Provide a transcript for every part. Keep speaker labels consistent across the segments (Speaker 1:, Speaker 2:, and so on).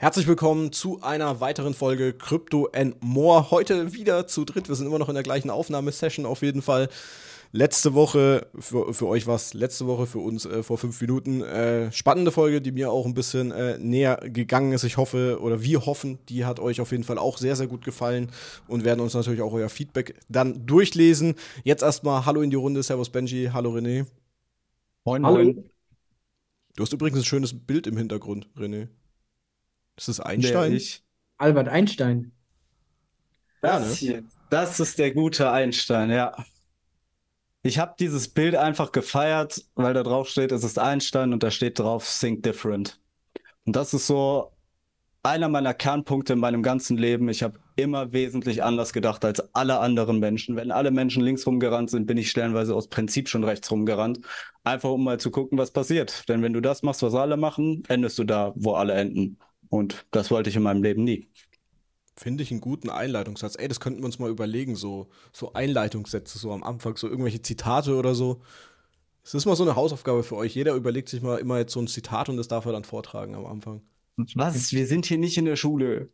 Speaker 1: Herzlich willkommen zu einer weiteren Folge Crypto and More. Heute wieder zu dritt. Wir sind immer noch in der gleichen Aufnahmesession auf jeden Fall. Letzte Woche, für, für euch war es letzte Woche, für uns äh, vor fünf Minuten. Äh, spannende Folge, die mir auch ein bisschen äh, näher gegangen ist. Ich hoffe, oder wir hoffen, die hat euch auf jeden Fall auch sehr, sehr gut gefallen und werden uns natürlich auch euer Feedback dann durchlesen. Jetzt erstmal Hallo in die Runde. Servus Benji, hallo René.
Speaker 2: Moin, moin.
Speaker 1: Du hast übrigens ein schönes Bild im Hintergrund, René. Ist das Einstein?
Speaker 2: ich.
Speaker 3: Albert Einstein.
Speaker 2: Das
Speaker 1: Ja, ne?
Speaker 2: hier, das ist der gute Einstein, ja. Ich habe dieses Bild einfach gefeiert, weil da drauf steht, es ist Einstein und da steht drauf, Think Different. Und das ist so einer meiner Kernpunkte in meinem ganzen Leben. Ich habe immer wesentlich anders gedacht als alle anderen Menschen. Wenn alle Menschen links rumgerannt sind, bin ich stellenweise aus Prinzip schon rechts rumgerannt. Einfach um mal zu gucken, was passiert. Denn wenn du das machst, was alle machen, endest du da, wo alle enden. Und das wollte ich in meinem Leben nie.
Speaker 1: Finde ich einen guten Einleitungssatz. Ey, das könnten wir uns mal überlegen, so, so Einleitungssätze, so am Anfang, so irgendwelche Zitate oder so. Das ist mal so eine Hausaufgabe für euch. Jeder überlegt sich mal immer jetzt so ein Zitat und das darf er dann vortragen am Anfang.
Speaker 2: Was? Wir sind hier nicht in der Schule.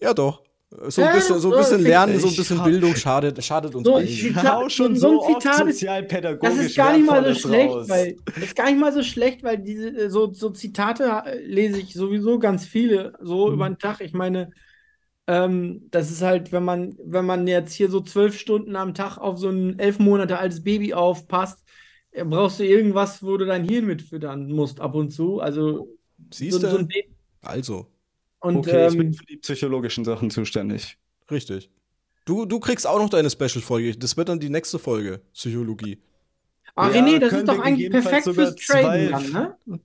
Speaker 1: Ja, doch. So ein bisschen, so ein
Speaker 3: so,
Speaker 1: bisschen
Speaker 3: ich-
Speaker 1: lernen, so ein bisschen Bildung schadet, schadet uns
Speaker 3: So,
Speaker 1: allen.
Speaker 3: ich-
Speaker 2: hau schon
Speaker 3: so ein
Speaker 2: so oft
Speaker 3: Zitat ist-
Speaker 2: sozialpädagogisch
Speaker 3: Das ist gar nicht mal so schlecht,
Speaker 2: raus.
Speaker 3: weil das ist gar nicht mal so schlecht, weil diese äh, so, so Zitate äh, lese ich sowieso ganz viele so
Speaker 2: Mhm.
Speaker 3: über den Tag. Ich meine, ähm, das ist halt, wenn man, wenn man jetzt hier so zwölf Stunden am Tag auf so ein elf Monate altes Baby aufpasst, äh, brauchst du irgendwas, wo du dein Hirn mitfüttern musst ab und zu. Also
Speaker 1: Siehst
Speaker 3: so, so
Speaker 1: du?
Speaker 3: ein Ding.
Speaker 1: Also,
Speaker 3: Und
Speaker 2: Okay, ich bin
Speaker 3: ähm,
Speaker 2: für die psychologischen Sachen zuständig.
Speaker 1: richtig. Du, du kriegst auch noch deine Special-Folge. Das wird dann die nächste Folge, Psychologie.
Speaker 3: ah,
Speaker 2: Ja,
Speaker 3: René, das ist doch eigentlich perfekt fürs Traden
Speaker 2: zwei-
Speaker 3: dann, ne?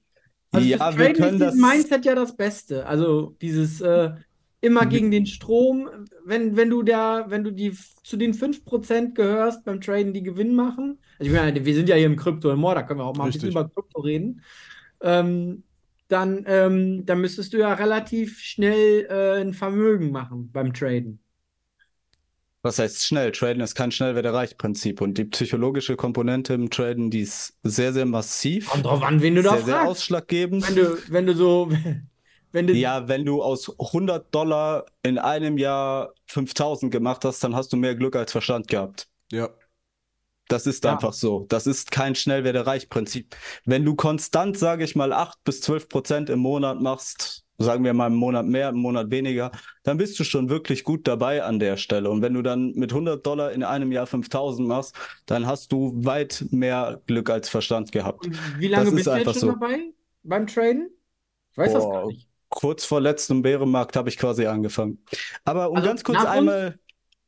Speaker 3: Also
Speaker 2: ja,
Speaker 3: fürs
Speaker 2: wir
Speaker 3: Traden
Speaker 2: können
Speaker 3: ist
Speaker 2: das.
Speaker 3: Mindset ja das Beste. Also dieses äh, immer gegen den Strom, wenn, wenn du da, wenn du die zu den 5% gehörst beim Traden, die Gewinn machen. Also ich meine, wir sind ja hier im Krypto im More, da können wir auch mal ein bisschen
Speaker 1: Richtig.
Speaker 3: über Krypto reden. Ähm, dann, ähm, dann müsstest du ja relativ schnell äh, ein Vermögen machen beim Traden.
Speaker 2: Was heißt schnell? Traden ist kein schnell wer reicht Prinzip. Und die psychologische Komponente im Traden, die ist sehr, sehr massiv.
Speaker 3: Kommt drauf an, wen du da
Speaker 2: Sehr, sehr
Speaker 3: fragst.
Speaker 2: ausschlaggebend.
Speaker 3: Wenn du, wenn du so, wenn du,
Speaker 2: Ja, wenn du aus 100 Dollar in einem Jahr 5000 gemacht hast, dann hast du mehr Glück als Verstand gehabt.
Speaker 1: Ja.
Speaker 2: Das ist
Speaker 3: Ja.
Speaker 2: einfach so. Das ist kein schnell wer reich Prinzip. Wenn du konstant, sage ich mal, 8 bis 12 Prozent im Monat machst, sagen wir mal im Monat mehr, im Monat weniger, dann bist du schon wirklich gut dabei an der Stelle. Und wenn du dann mit 100 Dollar in einem Jahr 5000 machst, dann hast du weit mehr Glück als Verstand gehabt.
Speaker 3: Und wie lange
Speaker 2: Das ist
Speaker 3: bist du jetzt schon
Speaker 2: so.
Speaker 3: dabei beim Traden? Ich weiß das
Speaker 2: Boah,
Speaker 3: gar nicht.
Speaker 2: Kurz vor letztem Bärenmarkt habe ich quasi angefangen. Aber um
Speaker 3: Also
Speaker 2: ganz kurz
Speaker 3: nach uns?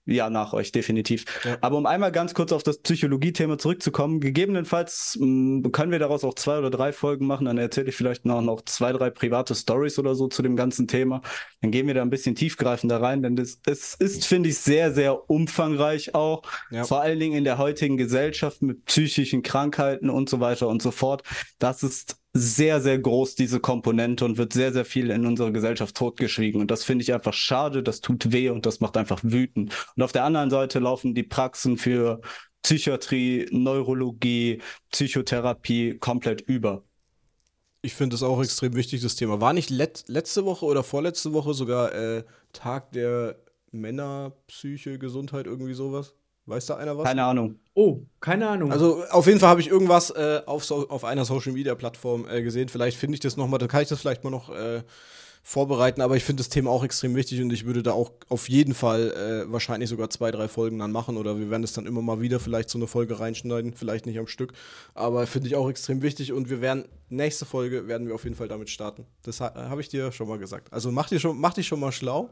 Speaker 2: Ja, nach euch, definitiv.
Speaker 1: Ja.
Speaker 2: Aber um einmal ganz kurz auf das Psychologie-Thema zurückzukommen, gegebenenfalls mh, können wir daraus auch zwei oder drei Folgen machen, dann erzähle ich vielleicht noch, noch zwei, drei private Stories oder so zu dem ganzen Thema. Dann gehen wir da ein bisschen tiefgreifender rein, denn das, es ist, finde ich, sehr, sehr umfangreich auch.
Speaker 1: Ja.
Speaker 2: Vor allen Dingen in der heutigen Gesellschaft mit psychischen Krankheiten und so weiter und so fort. Das ist sehr, sehr groß, diese Komponente, und wird sehr, sehr viel in unserer Gesellschaft totgeschwiegen. Und das finde ich einfach schade, das tut weh und das macht einfach wütend. Und auf der anderen Seite laufen die Praxen für Psychiatrie, Neurologie, Psychotherapie komplett über.
Speaker 1: Ich finde das auch extrem wichtig, das Thema. War nicht let letzte Woche oder vorletzte Woche sogar äh, Tag der Männerpsyche, Gesundheit, irgendwie sowas? Weiß da einer was?
Speaker 2: Keine Ahnung.
Speaker 3: Oh, keine Ahnung.
Speaker 1: Also auf jeden Fall habe ich irgendwas äh, auf, so auf einer Social Media Plattform äh, gesehen. Vielleicht finde ich das nochmal, dann kann ich das vielleicht mal noch äh, vorbereiten. Aber ich finde das Thema auch extrem wichtig und ich würde da auch auf jeden Fall äh, wahrscheinlich sogar zwei, drei Folgen dann machen oder wir werden es dann immer mal wieder vielleicht so eine Folge reinschneiden, vielleicht nicht am Stück. Aber finde ich auch extrem wichtig und wir werden nächste Folge werden wir auf jeden Fall damit starten. Das ha habe ich dir schon mal gesagt. Also mach dir schon, mach dich schon mal schlau.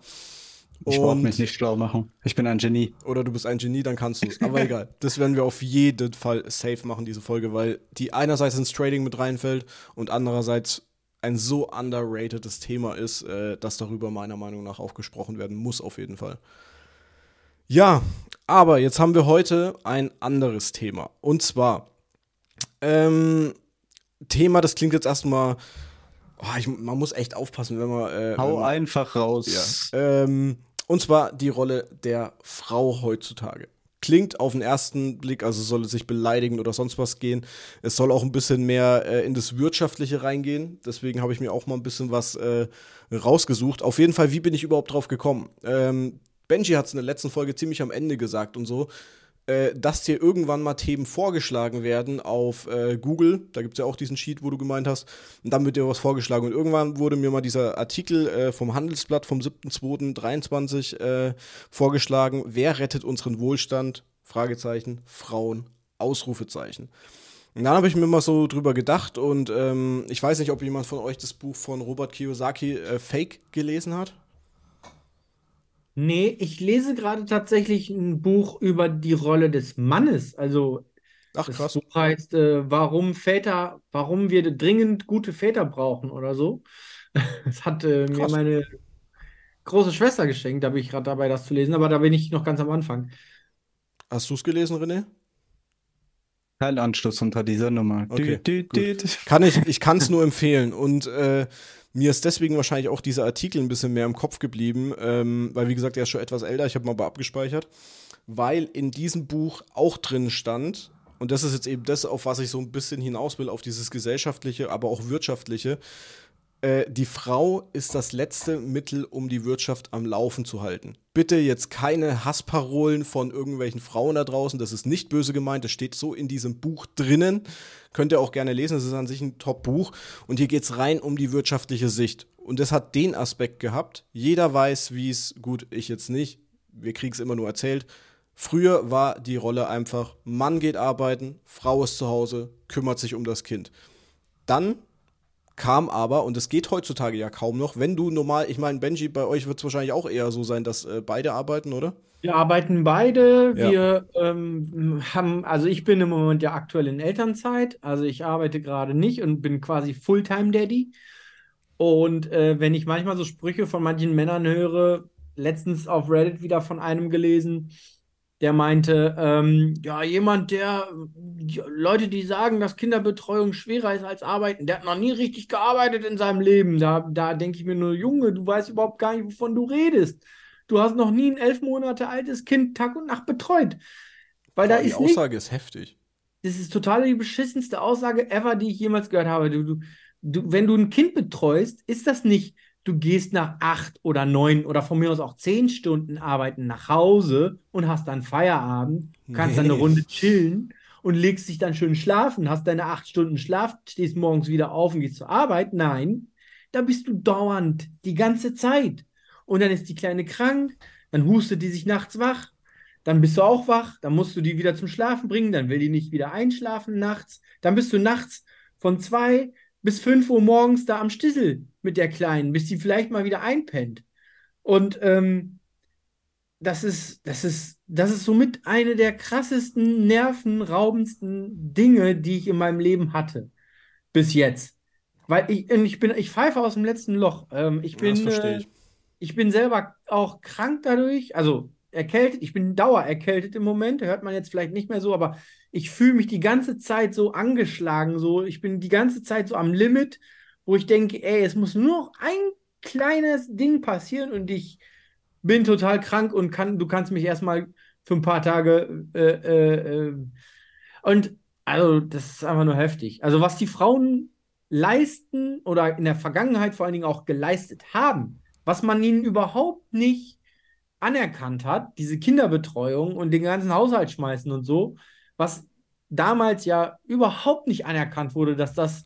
Speaker 2: Ich brauche mich nicht schlau machen. Ich bin ein Genie.
Speaker 1: oder du bist ein Genie, dann kannst du es. Aber egal. Das werden wir auf jeden Fall safe machen, diese Folge, weil die einerseits ins Trading mit reinfällt und andererseits ein so underratedes Thema ist, äh, dass darüber meiner Meinung nach auch gesprochen werden muss, auf jeden Fall. Ja, aber jetzt haben wir heute ein anderes Thema. Und zwar, ähm, Thema, das klingt jetzt erstmal, oh, ich, man muss echt aufpassen, wenn man. Äh, wenn
Speaker 2: Hau
Speaker 1: man,
Speaker 2: einfach raus.
Speaker 1: ja. Ähm, und zwar die Rolle der Frau heutzutage. klingt auf den ersten Blick, also soll es sich beleidigen oder sonst was gehen. Es soll auch ein bisschen mehr äh, in das Wirtschaftliche reingehen. Deswegen habe ich mir auch mal ein bisschen was äh, rausgesucht. Auf jeden Fall, wie bin ich überhaupt drauf gekommen? Ähm, Benji hat es in der letzten Folge ziemlich am Ende gesagt und so äh, dass dir irgendwann mal Themen vorgeschlagen werden auf äh, Google. Da gibt es ja auch diesen Sheet, wo du gemeint hast. Und dann wird dir was vorgeschlagen. Und irgendwann wurde mir mal dieser Artikel äh, vom Handelsblatt vom 7.2.23 äh, vorgeschlagen. Wer rettet unseren Wohlstand? Fragezeichen. Frauen. Ausrufezeichen. Und dann habe ich mir mal so drüber gedacht und ähm, ich weiß nicht, ob jemand von euch das Buch von Robert Kiyosaki äh, Fake gelesen hat.
Speaker 3: Nee, ich lese gerade tatsächlich ein Buch über die Rolle des Mannes. Also
Speaker 1: Ach,
Speaker 3: das
Speaker 1: krass.
Speaker 3: Buch heißt, äh, warum Väter, warum wir dringend gute Väter brauchen oder so. Das hat äh, mir meine große Schwester geschenkt. Da bin ich gerade dabei, das zu lesen, aber da bin ich noch ganz am Anfang.
Speaker 1: Hast du es gelesen, René?
Speaker 2: Kein Anschluss unter dieser Nummer.
Speaker 1: Okay,
Speaker 2: Dü, dü, dü.
Speaker 1: Kann ich, ich kann es nur empfehlen. Und äh, mir ist deswegen wahrscheinlich auch dieser Artikel ein bisschen mehr im Kopf geblieben, ähm, weil, wie gesagt, er ist schon etwas älter, ich habe mal aber abgespeichert, weil in diesem Buch auch drin stand, und das ist jetzt eben das, auf was ich so ein bisschen hinaus will, auf dieses gesellschaftliche, aber auch wirtschaftliche, äh, die Frau ist das letzte Mittel, um die Wirtschaft am Laufen zu halten. Bitte jetzt keine Hassparolen von irgendwelchen Frauen da draußen. Das ist nicht böse gemeint. Das steht so in diesem Buch drinnen. Könnt ihr auch gerne lesen. Das ist an sich ein Top-Buch. Und hier geht es rein um die wirtschaftliche Sicht. Und das hat den Aspekt gehabt. Jeder weiß, wie es, gut, ich jetzt nicht. Wir kriegen es immer nur erzählt. Früher war die Rolle einfach, Mann geht arbeiten, Frau ist zu Hause, kümmert sich um das Kind. Dann kam aber, und es geht heutzutage ja kaum noch, wenn du normal, ich meine, Benji, bei euch wird es wahrscheinlich auch eher so sein, dass äh, beide arbeiten, oder?
Speaker 3: Wir arbeiten beide.
Speaker 1: Ja.
Speaker 3: Wir ähm, haben, also ich bin im Moment ja aktuell in Elternzeit. Also ich arbeite gerade nicht und bin quasi Fulltime-Daddy. Und äh, wenn ich manchmal so Sprüche von manchen Männern höre, letztens auf Reddit wieder von einem gelesen, der meinte, ähm, ja, jemand, der, ja, Leute, die sagen, dass Kinderbetreuung schwerer ist als Arbeiten, der hat noch nie richtig gearbeitet in seinem Leben. Da, da denke ich mir nur, Junge, du weißt überhaupt gar nicht, wovon du redest. Du hast noch nie ein elf Monate altes Kind Tag und Nacht betreut. Weil da
Speaker 1: Boah, die
Speaker 3: ist nicht,
Speaker 1: Aussage ist heftig.
Speaker 3: das ist total die beschissenste Aussage ever, die ich jemals gehört habe. Du, du, du, wenn du ein Kind betreust, ist das nicht, du gehst nach acht oder neun oder von mir aus auch zehn Stunden arbeiten nach Hause und hast dann Feierabend, kannst dann eine
Speaker 1: Nee.
Speaker 3: Runde chillen und legst dich dann schön schlafen, hast deine acht Stunden Schlaf, stehst morgens wieder auf und gehst zur Arbeit. Nein, da bist du dauernd, die ganze Zeit. Und dann ist die Kleine krank, dann hustet die sich nachts wach, dann bist du auch wach, dann musst du die wieder zum Schlafen bringen, dann will die nicht wieder einschlafen nachts, dann bist du nachts von zwei bis fünf Uhr morgens da am Stissel mit der Kleinen, bis die vielleicht mal wieder einpennt. Und ähm, das ist, das ist, das ist somit eine der krassesten, nervenraubendsten Dinge, die ich in meinem Leben hatte. Bis jetzt. Weil ich, ich bin, ich pfeife aus dem letzten Loch. Ähm, ich bin,
Speaker 1: verstehe
Speaker 3: äh,
Speaker 1: ich.
Speaker 3: ich bin selber auch krank dadurch, also erkältet. Ich bin dauererkältet im Moment, hört man jetzt vielleicht nicht mehr so, aber ich fühle mich die ganze Zeit so angeschlagen, so ich bin die ganze Zeit so am Limit, wo ich denke, ey, es muss nur noch ein kleines Ding passieren und ich bin total krank und kann, du kannst mich erstmal für ein paar Tage äh, äh, äh, und also das ist einfach nur heftig. Also was die Frauen leisten oder in der Vergangenheit vor allen Dingen auch geleistet haben, was man ihnen überhaupt nicht anerkannt hat, diese Kinderbetreuung und den ganzen Haushalt schmeißen und so, was damals ja überhaupt nicht anerkannt wurde, dass das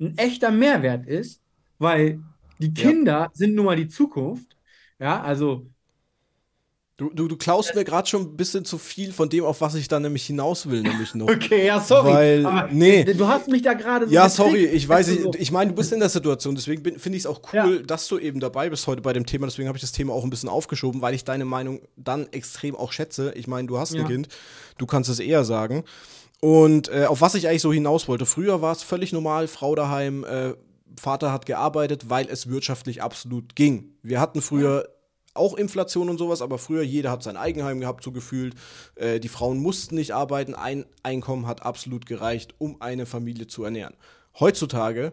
Speaker 3: ein echter Mehrwert ist, weil die
Speaker 1: Ja.
Speaker 3: Kinder sind nun mal die Zukunft. Ja, also
Speaker 1: Du, du, du klaust mir gerade schon ein bisschen zu viel von dem, auf was ich da nämlich hinaus will, nämlich noch.
Speaker 3: Okay, ja, sorry.
Speaker 1: Weil-
Speaker 3: aber
Speaker 1: nee.
Speaker 3: Du hast mich da gerade so
Speaker 1: Ja, sorry, ich weiß, ich,
Speaker 3: du, so.
Speaker 1: ich meine, du bist in der Situation, deswegen finde ich es auch
Speaker 3: Ja.
Speaker 1: cool, dass du eben dabei bist heute bei dem Thema. Deswegen habe ich das Thema auch ein bisschen aufgeschoben, weil ich deine Meinung dann extrem auch schätze. Ich meine, du hast ein
Speaker 3: Ja.
Speaker 1: Kind, du kannst es eher sagen. Und äh, auf was ich eigentlich so hinaus wollte, früher war es völlig normal, Frau daheim, äh, Vater hat gearbeitet, weil es wirtschaftlich absolut ging. Wir hatten früher auch Inflation und sowas, aber früher jeder hat sein Eigenheim gehabt, so gefühlt. Äh, die Frauen mussten nicht arbeiten, ein Einkommen hat absolut gereicht, um eine Familie zu ernähren. Heutzutage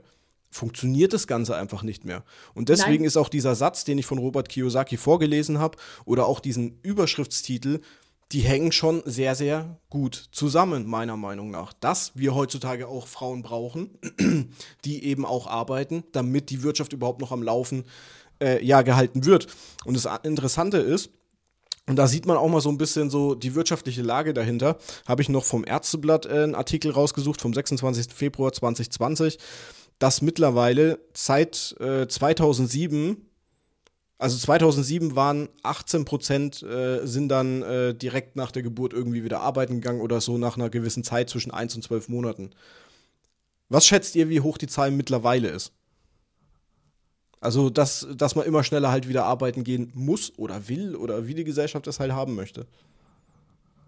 Speaker 1: funktioniert das Ganze einfach nicht mehr. Und deswegen
Speaker 3: Nein.
Speaker 1: ist auch dieser Satz, den ich von Robert Kiyosaki vorgelesen habe, oder auch diesen Überschriftstitel, die hängen schon sehr, sehr gut zusammen, meiner Meinung nach. Dass wir heutzutage auch Frauen brauchen, die eben auch arbeiten, damit die Wirtschaft überhaupt noch am Laufen äh, ja, gehalten wird. Und das Interessante ist, und da sieht man auch mal so ein bisschen so die wirtschaftliche Lage dahinter. Habe ich noch vom Ärzteblatt äh, einen Artikel rausgesucht vom 26. Februar 2020, dass mittlerweile seit äh, 2007 also 2007 waren 18 Prozent äh, sind dann äh, direkt nach der Geburt irgendwie wieder arbeiten gegangen oder so nach einer gewissen Zeit zwischen 1 und 12 Monaten. Was schätzt ihr, wie hoch die Zahl mittlerweile ist? Also, dass, dass man immer schneller halt wieder arbeiten gehen muss oder will oder wie die Gesellschaft das halt haben möchte.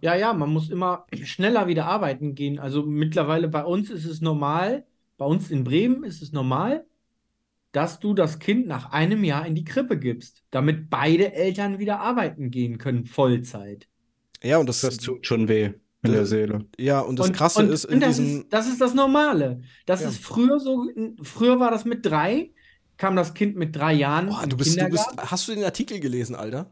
Speaker 3: Ja, ja, man muss immer schneller wieder arbeiten gehen. Also mittlerweile bei uns ist es normal, bei uns in Bremen ist es normal, dass du das Kind nach einem Jahr in die Krippe gibst, damit beide Eltern wieder arbeiten gehen können, Vollzeit.
Speaker 1: Ja, und das,
Speaker 2: das tut schon weh in der Seele.
Speaker 1: Ja, und das und, Krasse
Speaker 3: und,
Speaker 1: ist
Speaker 3: in das diesem. Ist, das ist das Normale. Das ja. ist früher so, früher war das mit drei, kam das Kind mit drei Jahren.
Speaker 1: Oh, du bist, du bist, hast du den Artikel gelesen, Alter?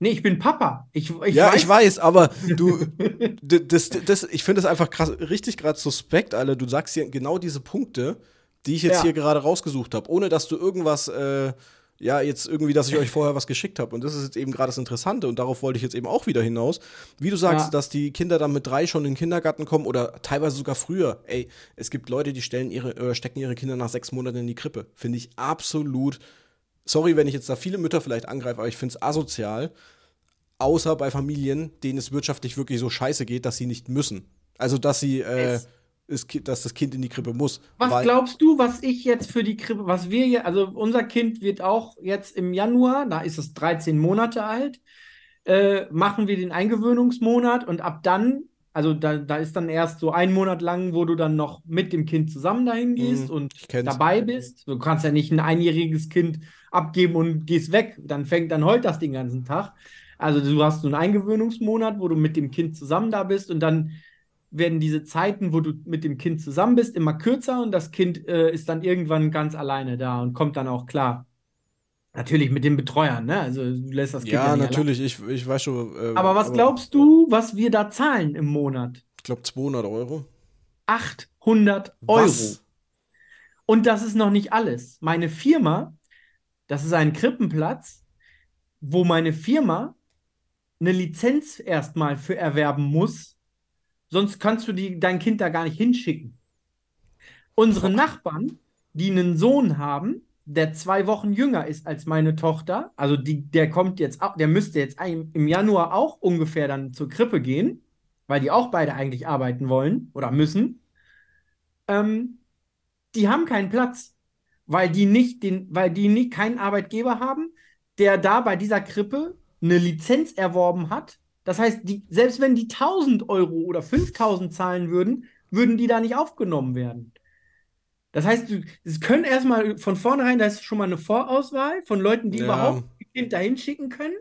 Speaker 3: Nee, ich bin Papa. Ich, ich
Speaker 1: ja, weiß. ich weiß, aber du, das, das, ich finde das einfach krass, richtig gerade suspekt, Alter. Du sagst hier genau diese Punkte die ich jetzt ja. hier gerade rausgesucht habe, ohne dass du irgendwas, äh, ja, jetzt irgendwie, dass ich euch vorher was geschickt habe. Und das ist jetzt eben gerade das Interessante und darauf wollte ich jetzt eben auch wieder hinaus. Wie du sagst, ja. dass die Kinder dann mit drei schon in den Kindergarten kommen oder teilweise sogar früher. Ey, es gibt Leute, die stellen ihre, oder stecken ihre Kinder nach sechs Monaten in die Krippe. Finde ich absolut. Sorry, wenn ich jetzt da viele Mütter vielleicht angreife, aber ich finde es asozial. Außer bei Familien, denen es wirtschaftlich wirklich so scheiße geht, dass sie nicht müssen. Also, dass sie. Äh, ist, dass das Kind in die Krippe muss.
Speaker 3: Was glaubst du, was ich jetzt für die Krippe, was wir hier, also unser Kind wird auch jetzt im Januar, da ist es 13 Monate alt, äh, machen wir den Eingewöhnungsmonat und ab dann, also da, da ist dann erst so ein Monat lang, wo du dann noch mit dem Kind zusammen dahin gehst mhm, und dabei bist. Du kannst ja nicht ein einjähriges Kind abgeben und gehst weg, dann fängt dann heute das den ganzen Tag. Also du hast so einen Eingewöhnungsmonat, wo du mit dem Kind zusammen da bist und dann werden diese Zeiten, wo du mit dem Kind zusammen bist, immer kürzer und das Kind äh, ist dann irgendwann ganz alleine da und kommt dann auch klar. Natürlich mit den Betreuern, ne? Also du lässt das Kind
Speaker 1: ja, ja natürlich, ich, ich weiß schon.
Speaker 3: Äh, aber was aber glaubst du, was wir da zahlen im Monat?
Speaker 1: Ich glaube 200 Euro.
Speaker 3: 800 was? Euro. Und das ist noch nicht alles. Meine Firma, das ist ein Krippenplatz, wo meine Firma eine Lizenz erstmal für erwerben muss, Sonst kannst du die, dein Kind da gar nicht hinschicken. Unsere Nachbarn, die einen Sohn haben, der zwei Wochen jünger ist als meine Tochter, also die, der kommt jetzt, der müsste jetzt im Januar auch ungefähr dann zur Krippe gehen, weil die auch beide eigentlich arbeiten wollen oder müssen. Ähm, die haben keinen Platz, weil die nicht den, weil die nicht keinen Arbeitgeber haben, der da bei dieser Krippe eine Lizenz erworben hat, das heißt, die, selbst wenn die 1000 Euro oder 5000 zahlen würden, würden die da nicht aufgenommen werden. Das heißt, es können erstmal von vornherein, da ist schon mal eine Vorauswahl von Leuten, die ja. überhaupt ein Kind dahin schicken können.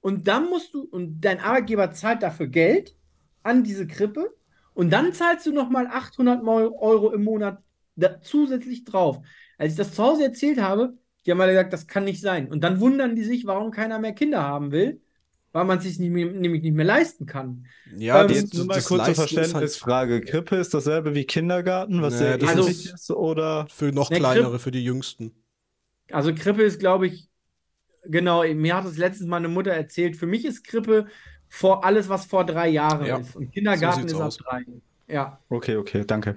Speaker 3: Und dann musst du, und dein Arbeitgeber zahlt dafür Geld an diese Krippe. Und dann zahlst du nochmal 800 Euro im Monat da, zusätzlich drauf. Als ich das zu Hause erzählt habe, die haben alle gesagt, das kann nicht sein. Und dann wundern die sich, warum keiner mehr Kinder haben will weil man sich nicht mehr, nämlich nicht mehr leisten kann.
Speaker 2: Ja, ähm, jetzt nur mal kurze Verständnisfrage. Halt... Krippe ist dasselbe wie Kindergarten, was nee, sehr
Speaker 1: also, ist, oder? Für noch ne, kleinere, Krippe, für die Jüngsten.
Speaker 3: Also Krippe ist, glaube ich, genau, mir hat es letztens mal eine Mutter erzählt, für mich ist Krippe vor alles, was vor drei Jahren ja. ist. Und Kindergarten so ist ab drei. Ja.
Speaker 2: Okay, okay, danke.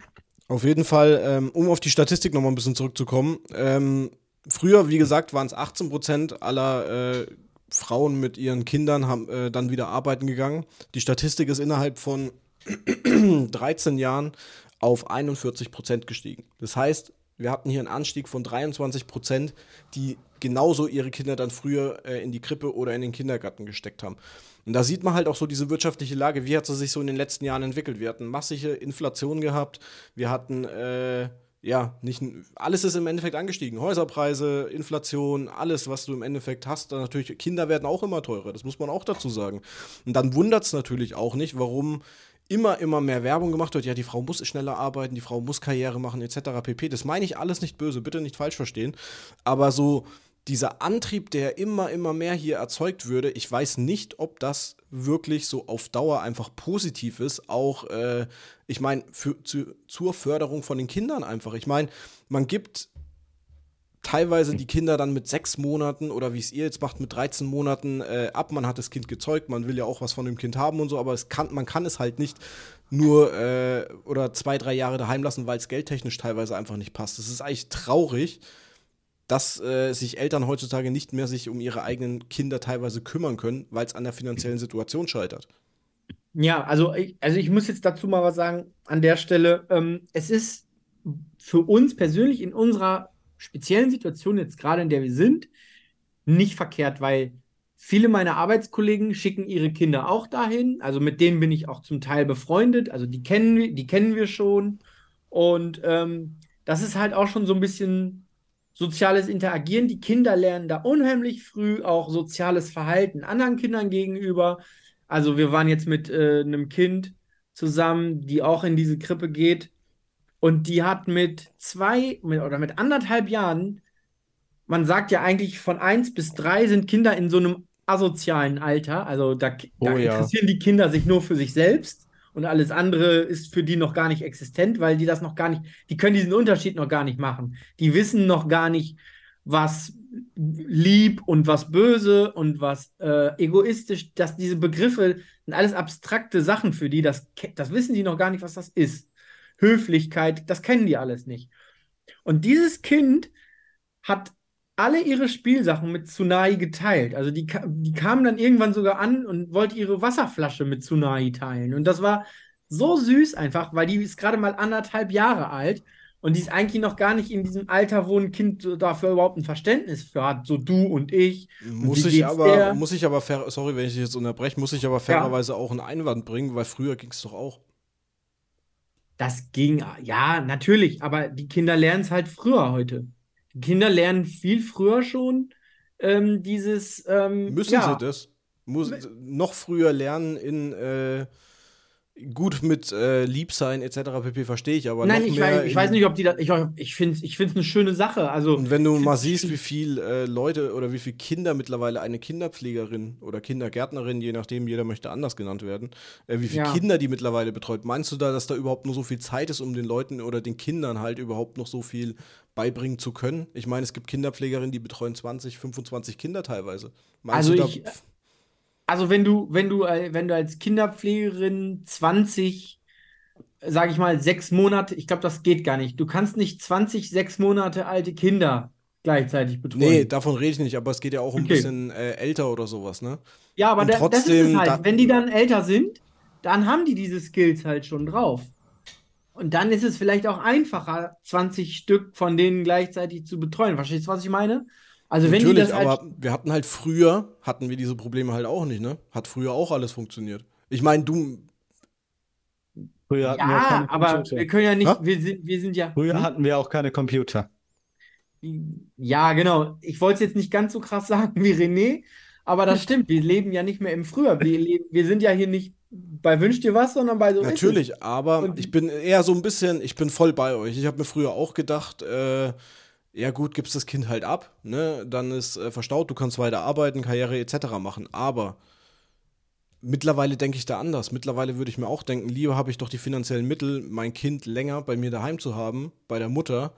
Speaker 1: Auf jeden Fall, ähm, um auf die Statistik nochmal ein bisschen zurückzukommen. Ähm, früher, wie gesagt, waren es 18 Prozent aller äh, Frauen mit ihren Kindern haben äh, dann wieder arbeiten gegangen. Die Statistik ist innerhalb von 13 Jahren auf 41 Prozent gestiegen. Das heißt, wir hatten hier einen Anstieg von 23 Prozent, die genauso ihre Kinder dann früher äh, in die Krippe oder in den Kindergarten gesteckt haben. Und da sieht man halt auch so diese wirtschaftliche Lage, wie hat sie sich so in den letzten Jahren entwickelt. Wir hatten massige Inflation gehabt, wir hatten äh, ja, nicht, alles ist im Endeffekt angestiegen. Häuserpreise, Inflation, alles, was du im Endeffekt hast. Dann natürlich, Kinder werden auch immer teurer, das muss man auch dazu sagen. Und dann wundert es natürlich auch nicht, warum immer, immer mehr Werbung gemacht wird. Ja, die Frau muss schneller arbeiten, die Frau muss Karriere machen, etc. pp. Das meine ich alles nicht böse, bitte nicht falsch verstehen. Aber so dieser Antrieb, der immer, immer mehr hier erzeugt würde, ich weiß nicht, ob das wirklich so auf Dauer einfach positiv ist. Auch, äh, ich meine, zu, zur Förderung von den Kindern einfach. Ich meine, man gibt teilweise die Kinder dann mit sechs Monaten oder wie es ihr jetzt macht, mit 13 Monaten äh, ab. Man hat das Kind gezeugt, man will ja auch was von dem Kind haben und so, aber es kann, man kann es halt nicht nur äh, oder zwei, drei Jahre daheim lassen, weil es geldtechnisch teilweise einfach nicht passt. Das ist eigentlich traurig, dass äh, sich Eltern heutzutage nicht mehr sich um ihre eigenen Kinder teilweise kümmern können, weil es an der finanziellen Situation scheitert.
Speaker 3: Ja, also ich, also ich muss jetzt dazu mal was sagen an der Stelle. Ähm, es ist für uns persönlich in unserer speziellen Situation, jetzt gerade in der wir sind, nicht verkehrt, weil viele meiner Arbeitskollegen schicken ihre Kinder auch dahin. Also mit denen bin ich auch zum Teil befreundet. Also die kennen die kennen wir schon. Und ähm, das ist halt auch schon so ein bisschen soziales Interagieren. Die Kinder lernen da unheimlich früh auch soziales Verhalten anderen Kindern gegenüber. Also wir waren jetzt mit äh, einem Kind zusammen, die auch in diese Krippe geht. Und die hat mit zwei mit, oder mit anderthalb Jahren, man sagt ja eigentlich von eins bis drei sind Kinder in so einem asozialen Alter. Also da, da oh, ja. interessieren die Kinder sich nur für sich selbst und alles andere ist für die noch gar nicht existent, weil die das noch gar nicht, die können diesen Unterschied noch gar nicht machen. Die wissen noch gar nicht, was lieb und was böse und was äh, egoistisch, dass diese Begriffe sind alles abstrakte Sachen für die, das, das wissen die noch gar nicht, was das ist. Höflichkeit, das kennen die alles nicht. Und dieses Kind hat alle ihre Spielsachen mit Tsunai geteilt. Also die, die kamen dann irgendwann sogar an und wollte ihre Wasserflasche mit Tsunai teilen. Und das war so süß einfach, weil die ist gerade mal anderthalb Jahre alt und die ist eigentlich noch gar nicht in diesem Alter, wo ein Kind dafür überhaupt ein Verständnis für hat, so du und ich.
Speaker 1: Muss ich aber, muss ich aber, fair, sorry, wenn ich dich jetzt unterbreche, muss ich aber fairerweise ja. auch einen Einwand bringen, weil früher ging es doch auch.
Speaker 3: Das ging, ja, natürlich, aber die Kinder lernen es halt früher heute. Kinder lernen viel früher schon ähm, dieses. Ähm,
Speaker 1: Müssen ja. sie das? Muss, noch früher lernen in. Äh gut mit äh, Liebsein etc. pp. verstehe ich, aber
Speaker 3: Nein, ich, weiß, ich weiß nicht, ob die das. Ich, ich finde es ich eine schöne Sache. Also,
Speaker 1: und wenn du mal siehst, wie viele äh, Leute oder wie viele Kinder mittlerweile eine Kinderpflegerin oder Kindergärtnerin, je nachdem, jeder möchte anders genannt werden, äh, wie viele ja. Kinder die mittlerweile betreut, meinst du da, dass da überhaupt nur so viel Zeit ist, um den Leuten oder den Kindern halt überhaupt noch so viel beibringen zu können? Ich meine, es gibt Kinderpflegerinnen, die betreuen 20, 25 Kinder teilweise. Meinst
Speaker 3: also ich, also wenn du, wenn du, äh, wenn du als Kinderpflegerin 20, sag ich mal, sechs Monate, ich glaube, das geht gar nicht. Du kannst nicht 20, sechs Monate alte Kinder gleichzeitig betreuen. Nee,
Speaker 1: davon rede ich nicht, aber es geht ja auch um okay. ein bisschen äh, älter oder sowas, ne?
Speaker 3: Ja, aber da, trotzdem, das ist es halt. Da wenn die dann älter sind, dann haben die diese Skills halt schon drauf. Und dann ist es vielleicht auch einfacher, 20 Stück von denen gleichzeitig zu betreuen. Verstehst du, was ich meine?
Speaker 1: Also wenn Natürlich, die das halt aber wir hatten halt früher, hatten wir diese Probleme halt auch nicht, ne? Hat früher auch alles funktioniert. Ich meine, du.
Speaker 3: Früher hatten ja, wir keine aber Computer. wir können ja nicht, wir sind, wir sind ja.
Speaker 2: Früher hm? hatten wir auch keine Computer.
Speaker 3: Ja, genau. Ich wollte es jetzt nicht ganz so krass sagen wie René, aber das stimmt. Wir leben ja nicht mehr im Früher. Wir, leben, wir sind ja hier nicht bei Wünsch dir was, sondern bei so.
Speaker 1: Natürlich, aber Und ich bin eher so ein bisschen, ich bin voll bei euch. Ich habe mir früher auch gedacht, äh, ja gut, gibst das Kind halt ab, ne? Dann ist äh, verstaut, du kannst weiter arbeiten, Karriere etc. machen. Aber mittlerweile denke ich da anders. Mittlerweile würde ich mir auch denken, lieber habe ich doch die finanziellen Mittel, mein Kind länger bei mir daheim zu haben, bei der Mutter,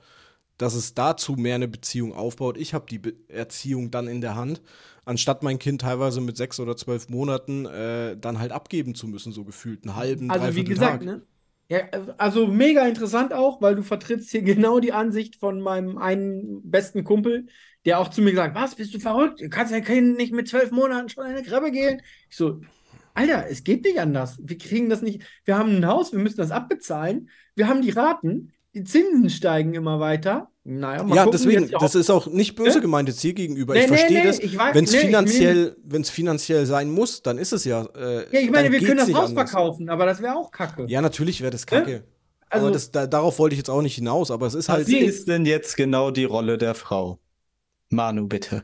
Speaker 1: dass es dazu mehr eine Beziehung aufbaut. Ich habe die Be Erziehung dann in der Hand, anstatt mein Kind teilweise mit sechs oder zwölf Monaten äh, dann halt abgeben zu müssen, so gefühlt einen halben,
Speaker 3: also wie gesagt, Tag. Ne? Ja, also mega interessant auch, weil du vertrittst hier genau die Ansicht von meinem einen besten Kumpel, der auch zu mir gesagt was, bist du verrückt? Du kannst ja Kind nicht mit zwölf Monaten schon in eine Krabbe gehen. Ich so, Alter, es geht nicht anders. Wir kriegen das nicht. Wir haben ein Haus, wir müssen das abbezahlen. Wir haben die Raten, die Zinsen steigen immer weiter.
Speaker 1: Naja, mal ja, gucken, deswegen, das ist auch nicht böse ja? gemeint jetzt hier gegenüber. Nee, ich verstehe nee, das. Wenn es nee, finanziell, finanziell sein muss, dann ist es ja.
Speaker 3: Äh, ja, ich meine, wir können das Haus verkaufen, aber das wäre auch kacke.
Speaker 1: Ja, natürlich wäre das kacke. Ja? Also, aber das, da, darauf wollte ich jetzt auch nicht hinaus, aber es ist halt.
Speaker 2: Was ist denn jetzt genau die Rolle der Frau? Manu, bitte.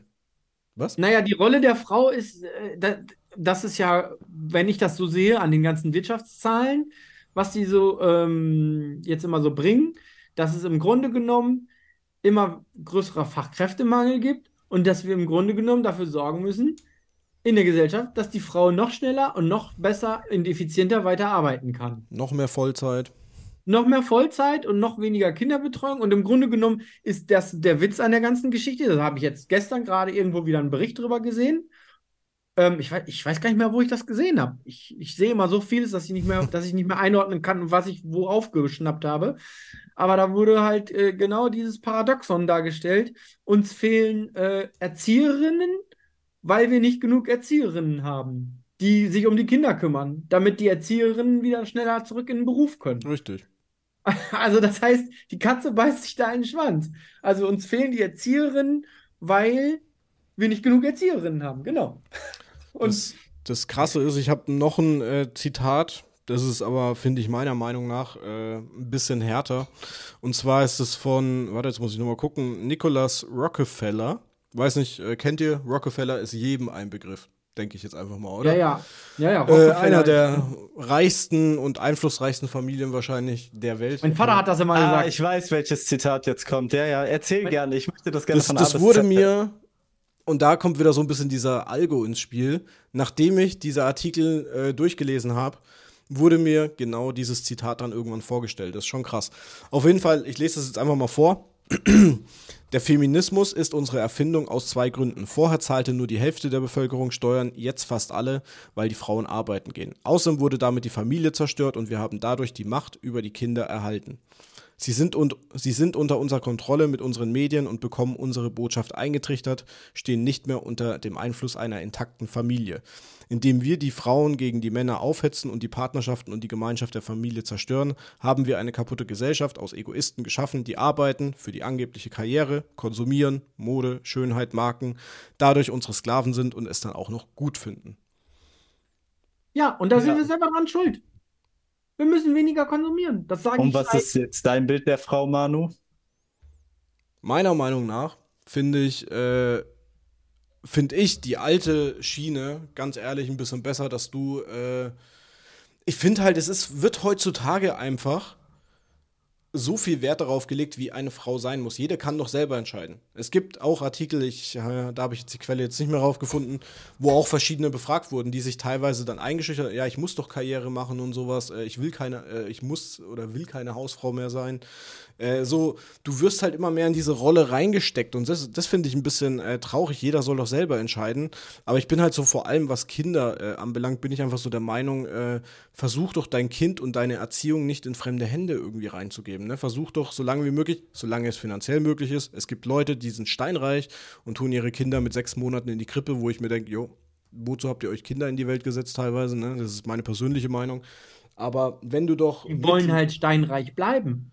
Speaker 3: Was? Naja, die Rolle der Frau ist, äh, das ist ja, wenn ich das so sehe, an den ganzen Wirtschaftszahlen, was die so ähm, jetzt immer so bringen, dass es im Grunde genommen immer größerer Fachkräftemangel gibt und dass wir im Grunde genommen dafür sorgen müssen, in der Gesellschaft, dass die Frau noch schneller und noch besser und effizienter weiter arbeiten kann.
Speaker 1: Noch mehr Vollzeit.
Speaker 3: Noch mehr Vollzeit und noch weniger Kinderbetreuung. Und im Grunde genommen ist das der Witz an der ganzen Geschichte. Da habe ich jetzt gestern gerade irgendwo wieder einen Bericht drüber gesehen. Ähm, ich, weiß, ich weiß gar nicht mehr, wo ich das gesehen habe. Ich, ich sehe immer so vieles, dass ich nicht mehr, dass ich nicht mehr einordnen kann, was ich wo aufgeschnappt habe. Aber da wurde halt äh, genau dieses Paradoxon dargestellt. Uns fehlen äh, Erzieherinnen, weil wir nicht genug Erzieherinnen haben, die sich um die Kinder kümmern, damit die Erzieherinnen wieder schneller zurück in den Beruf können.
Speaker 1: Richtig.
Speaker 3: Also das heißt, die Katze beißt sich da in den Schwanz. Also uns fehlen die Erzieherinnen, weil wir nicht genug Erzieherinnen haben. Genau.
Speaker 1: Und das, das Krasse ist, ich habe noch ein äh, Zitat, das ist aber, finde ich, meiner Meinung nach äh, ein bisschen härter. Und zwar ist es von, warte, jetzt muss ich nochmal gucken, Nicholas Rockefeller. Weiß nicht, äh, kennt ihr? Rockefeller ist jedem ein Begriff, denke ich jetzt einfach mal, oder?
Speaker 3: Ja, ja. ja,
Speaker 1: ja äh, einer der reichsten und einflussreichsten Familien wahrscheinlich der Welt.
Speaker 3: Mein Vater hat das immer
Speaker 2: ah,
Speaker 3: gesagt.
Speaker 2: Ich weiß, welches Zitat jetzt kommt. Ja, ja, erzähl mein, gerne. Ich möchte das gerne
Speaker 1: das, von Das wurde mir und da kommt wieder so ein bisschen dieser Algo ins Spiel. Nachdem ich diese Artikel äh, durchgelesen habe, wurde mir genau dieses Zitat dann irgendwann vorgestellt. Das ist schon krass. Auf jeden Fall, ich lese das jetzt einfach mal vor. Der Feminismus ist unsere Erfindung aus zwei Gründen. Vorher zahlte nur die Hälfte der Bevölkerung Steuern, jetzt fast alle, weil die Frauen arbeiten gehen. Außerdem wurde damit die Familie zerstört und wir haben dadurch die Macht über die Kinder erhalten. Sie sind, und, sie sind unter unserer Kontrolle mit unseren Medien und bekommen unsere Botschaft eingetrichtert, stehen nicht mehr unter dem Einfluss einer intakten Familie. Indem wir die Frauen gegen die Männer aufhetzen und die Partnerschaften und die Gemeinschaft der Familie zerstören, haben wir eine kaputte Gesellschaft aus Egoisten geschaffen, die arbeiten für die angebliche Karriere, konsumieren, Mode, Schönheit, Marken, dadurch unsere Sklaven sind und es dann auch noch gut finden.
Speaker 3: Ja, und da ja. sind wir selber dran schuld. Wir müssen weniger konsumieren. Das sage
Speaker 2: Und was ist jetzt dein Bild der Frau, Manu?
Speaker 1: Meiner Meinung nach finde ich, äh, finde ich die alte Schiene, ganz ehrlich, ein bisschen besser, dass du, äh, ich finde halt, es ist, wird heutzutage einfach so viel Wert darauf gelegt, wie eine Frau sein muss. Jeder kann doch selber entscheiden. Es gibt auch Artikel, ich, äh, da habe ich jetzt die Quelle jetzt nicht mehr rausgefunden, wo auch verschiedene befragt wurden, die sich teilweise dann eingeschüchtert, ja, ich muss doch Karriere machen und sowas, äh, ich will keine, äh, ich muss oder will keine Hausfrau mehr sein. Äh, so, du wirst halt immer mehr in diese Rolle reingesteckt und das, das finde ich ein bisschen äh, traurig. Jeder soll doch selber entscheiden. Aber ich bin halt so vor allem, was Kinder äh, anbelangt, bin ich einfach so der Meinung, äh, versuch doch dein Kind und deine Erziehung nicht in fremde Hände irgendwie reinzugeben. Ne? Versuch doch so lange wie möglich, solange es finanziell möglich ist. Es gibt Leute, die sind steinreich und tun ihre Kinder mit sechs Monaten in die Krippe, wo ich mir denke, jo, wozu habt ihr euch Kinder in die Welt gesetzt teilweise? Ne? Das ist meine persönliche Meinung. Aber wenn du doch.
Speaker 3: Die wollen halt steinreich bleiben.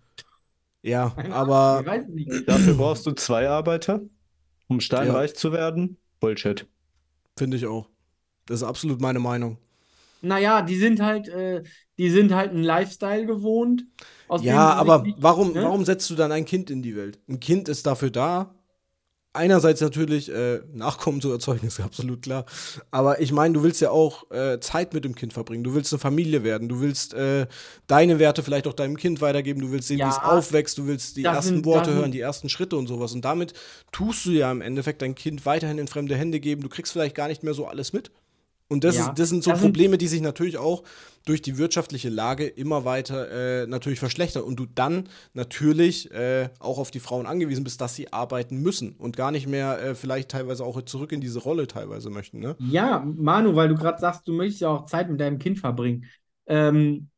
Speaker 1: Ja, aber
Speaker 2: dafür brauchst du zwei Arbeiter, um steinreich ja. zu werden. Bullshit.
Speaker 1: Finde ich auch. Das ist absolut meine Meinung.
Speaker 3: Naja, die sind halt, äh, die sind halt einen Lifestyle gewohnt.
Speaker 1: ja, aber nicht, warum, ne? warum setzt du dann ein Kind in die Welt? Ein Kind ist dafür da, einerseits natürlich äh, Nachkommen zu erzeugen, ist absolut klar. Aber ich meine, du willst ja auch äh, Zeit mit dem Kind verbringen. Du willst eine Familie werden. Du willst äh, deine Werte vielleicht auch deinem Kind weitergeben. Du willst sehen, ja, wie es aufwächst. Du willst die ersten sind, Worte hören, die ersten Schritte und sowas. Und damit tust du ja im Endeffekt dein Kind weiterhin in fremde Hände geben. Du kriegst vielleicht gar nicht mehr so alles mit. Und das, ja, ist, das sind so das Probleme, die sich natürlich auch durch die wirtschaftliche Lage immer weiter äh, natürlich verschlechtern und du dann natürlich äh, auch auf die Frauen angewiesen bist, dass sie arbeiten müssen und gar nicht mehr äh, vielleicht teilweise auch zurück in diese Rolle teilweise möchten. Ne?
Speaker 3: Ja, Manu, weil du gerade sagst, du möchtest ja auch Zeit mit deinem Kind verbringen. Ähm,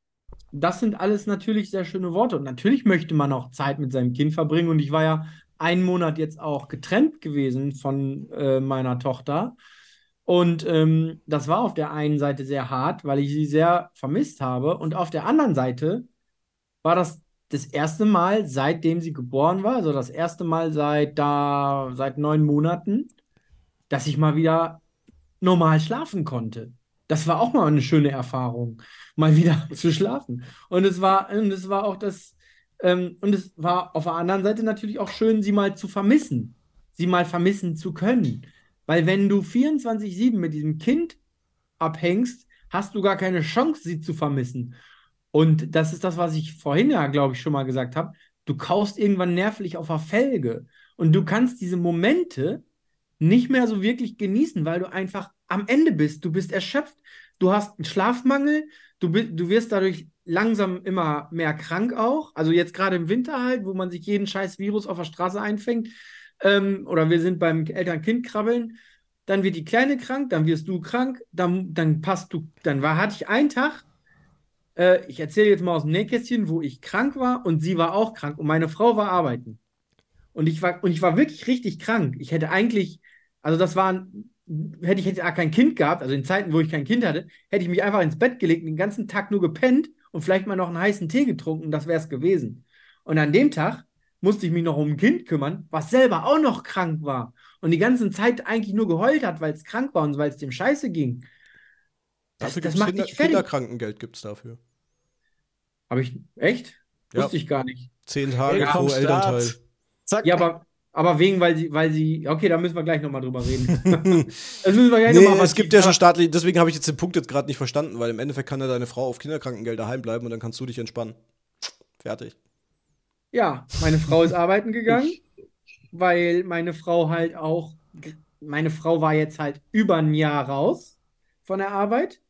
Speaker 3: das sind alles natürlich sehr schöne Worte und natürlich möchte man auch Zeit mit seinem Kind verbringen und ich war ja einen Monat jetzt auch getrennt gewesen von äh, meiner Tochter. Und ähm, das war auf der einen Seite sehr hart, weil ich sie sehr vermisst habe. Und auf der anderen Seite war das das erste Mal, seitdem sie geboren war, also das erste Mal seit da, seit neun Monaten, dass ich mal wieder normal schlafen konnte. Das war auch mal eine schöne Erfahrung, mal wieder zu schlafen. Und es war, und es war auch das, ähm, und es war auf der anderen Seite natürlich auch schön, sie mal zu vermissen, sie mal vermissen zu können. Weil wenn du 24-7 mit diesem Kind abhängst, hast du gar keine Chance, sie zu vermissen. Und das ist das, was ich vorhin ja, glaube ich, schon mal gesagt habe. Du kaust irgendwann nervlich auf der Felge. Und du kannst diese Momente nicht mehr so wirklich genießen, weil du einfach am Ende bist. Du bist erschöpft, du hast einen Schlafmangel, du, du wirst dadurch langsam immer mehr krank auch. Also jetzt gerade im Winter halt, wo man sich jeden scheiß Virus auf der Straße einfängt. Ähm, oder wir sind beim Eltern-Kind-Krabbeln. Dann wird die Kleine krank, dann wirst du krank, dann, dann passt du, dann war, hatte ich einen Tag, äh, ich erzähle jetzt mal aus dem Nähkästchen, wo ich krank war und sie war auch krank und meine Frau war arbeiten. Und ich war, und ich war wirklich richtig krank. Ich hätte eigentlich, also das war, hätte ich jetzt kein Kind gehabt, also in Zeiten, wo ich kein Kind hatte, hätte ich mich einfach ins Bett gelegt, den ganzen Tag nur gepennt und vielleicht mal noch einen heißen Tee getrunken, das wäre es gewesen. Und an dem Tag musste ich mich noch um ein Kind kümmern, was selber auch noch krank war und die ganze Zeit eigentlich nur geheult hat, weil es krank war und weil es dem scheiße ging.
Speaker 1: Das, dafür das macht Kinder, Kinderkrankengeld gibt es dafür.
Speaker 3: Habe ich, echt? Ja. Wusste ich gar nicht.
Speaker 1: Zehn Tage ja, pro Elternteil.
Speaker 3: Zack. Ja, aber, aber wegen, weil sie, weil sie, okay, da müssen wir gleich nochmal drüber reden. das müssen
Speaker 1: wir gleich nee, nochmal Es gibt ja schon staatlich, deswegen habe ich jetzt den Punkt jetzt gerade nicht verstanden, weil im Endeffekt kann ja deine Frau auf Kinderkrankengeld daheim bleiben und dann kannst du dich entspannen. Fertig.
Speaker 3: Ja, meine Frau ist arbeiten gegangen, weil meine Frau halt auch, meine Frau war jetzt halt über ein Jahr raus von der Arbeit.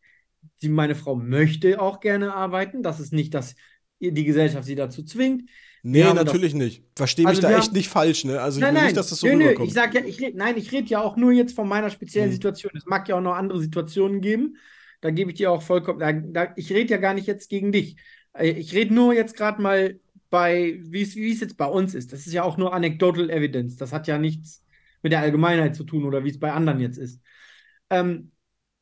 Speaker 3: Sie, meine Frau möchte auch gerne arbeiten. Das ist nicht, dass die Gesellschaft sie dazu zwingt.
Speaker 1: Nee, natürlich das, nicht. Verstehe mich also da echt nicht falsch, ne? Also
Speaker 3: nein,
Speaker 1: ich will
Speaker 3: nein,
Speaker 1: nicht, dass das so
Speaker 3: nö, rüberkommt. Ich sag ja, ich nein, ich rede ja auch nur jetzt von meiner speziellen hm. Situation. Es mag ja auch noch andere Situationen geben. Da gebe ich dir auch vollkommen. Da, da, ich rede ja gar nicht jetzt gegen dich. Äh, ich rede nur jetzt gerade mal bei, wie es jetzt bei uns ist. Das ist ja auch nur anecdotal evidence. Das hat ja nichts mit der Allgemeinheit zu tun oder wie es bei anderen jetzt ist. Ähm,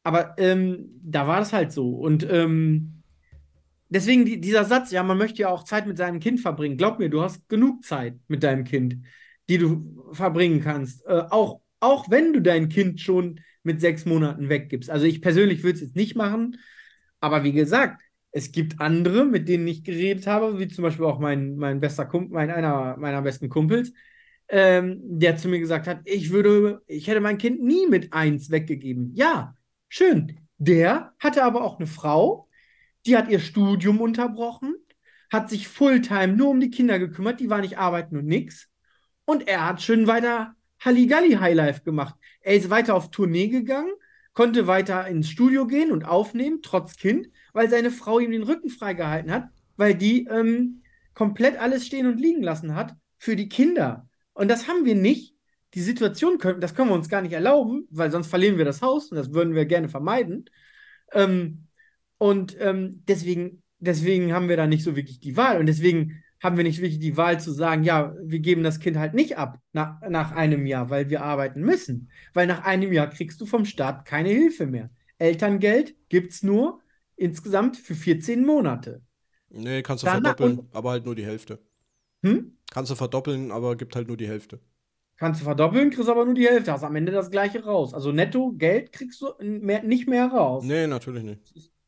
Speaker 3: aber ähm, da war das halt so. Und ähm, deswegen die, dieser Satz, ja, man möchte ja auch Zeit mit seinem Kind verbringen. Glaub mir, du hast genug Zeit mit deinem Kind, die du verbringen kannst. Äh, auch, auch wenn du dein Kind schon mit sechs Monaten weggibst. Also ich persönlich würde es jetzt nicht machen. Aber wie gesagt, es gibt andere, mit denen ich geredet habe, wie zum Beispiel auch mein, mein bester Kumpel, mein, einer meiner besten Kumpels, ähm, der zu mir gesagt hat, ich würde, ich hätte mein Kind nie mit eins weggegeben. Ja, schön. Der hatte aber auch eine Frau, die hat ihr Studium unterbrochen, hat sich Fulltime nur um die Kinder gekümmert, die war nicht arbeiten und nix. Und er hat schön weiter Halligalli Highlife gemacht. Er ist weiter auf Tournee gegangen, konnte weiter ins Studio gehen und aufnehmen, trotz Kind, weil seine Frau ihm den Rücken freigehalten hat, weil die ähm, komplett alles stehen und liegen lassen hat für die Kinder. Und das haben wir nicht. Die Situation können, das können wir uns gar nicht erlauben, weil sonst verlieren wir das Haus und das würden wir gerne vermeiden. Ähm, und ähm, deswegen, deswegen haben wir da nicht so wirklich die Wahl. Und deswegen haben wir nicht wirklich die Wahl zu sagen, ja, wir geben das Kind halt nicht ab nach, nach einem Jahr, weil wir arbeiten müssen. Weil nach einem Jahr kriegst du vom Staat keine Hilfe mehr. Elterngeld gibt es nur insgesamt für 14 Monate.
Speaker 1: Nee, kannst du Danach verdoppeln, aber halt nur die Hälfte. Hm? Kannst du verdoppeln, aber gibt halt nur die Hälfte.
Speaker 3: Kannst du verdoppeln, kriegst aber nur die Hälfte, hast am Ende das gleiche raus. Also netto Geld kriegst du mehr, nicht mehr raus.
Speaker 1: Nee, natürlich nicht.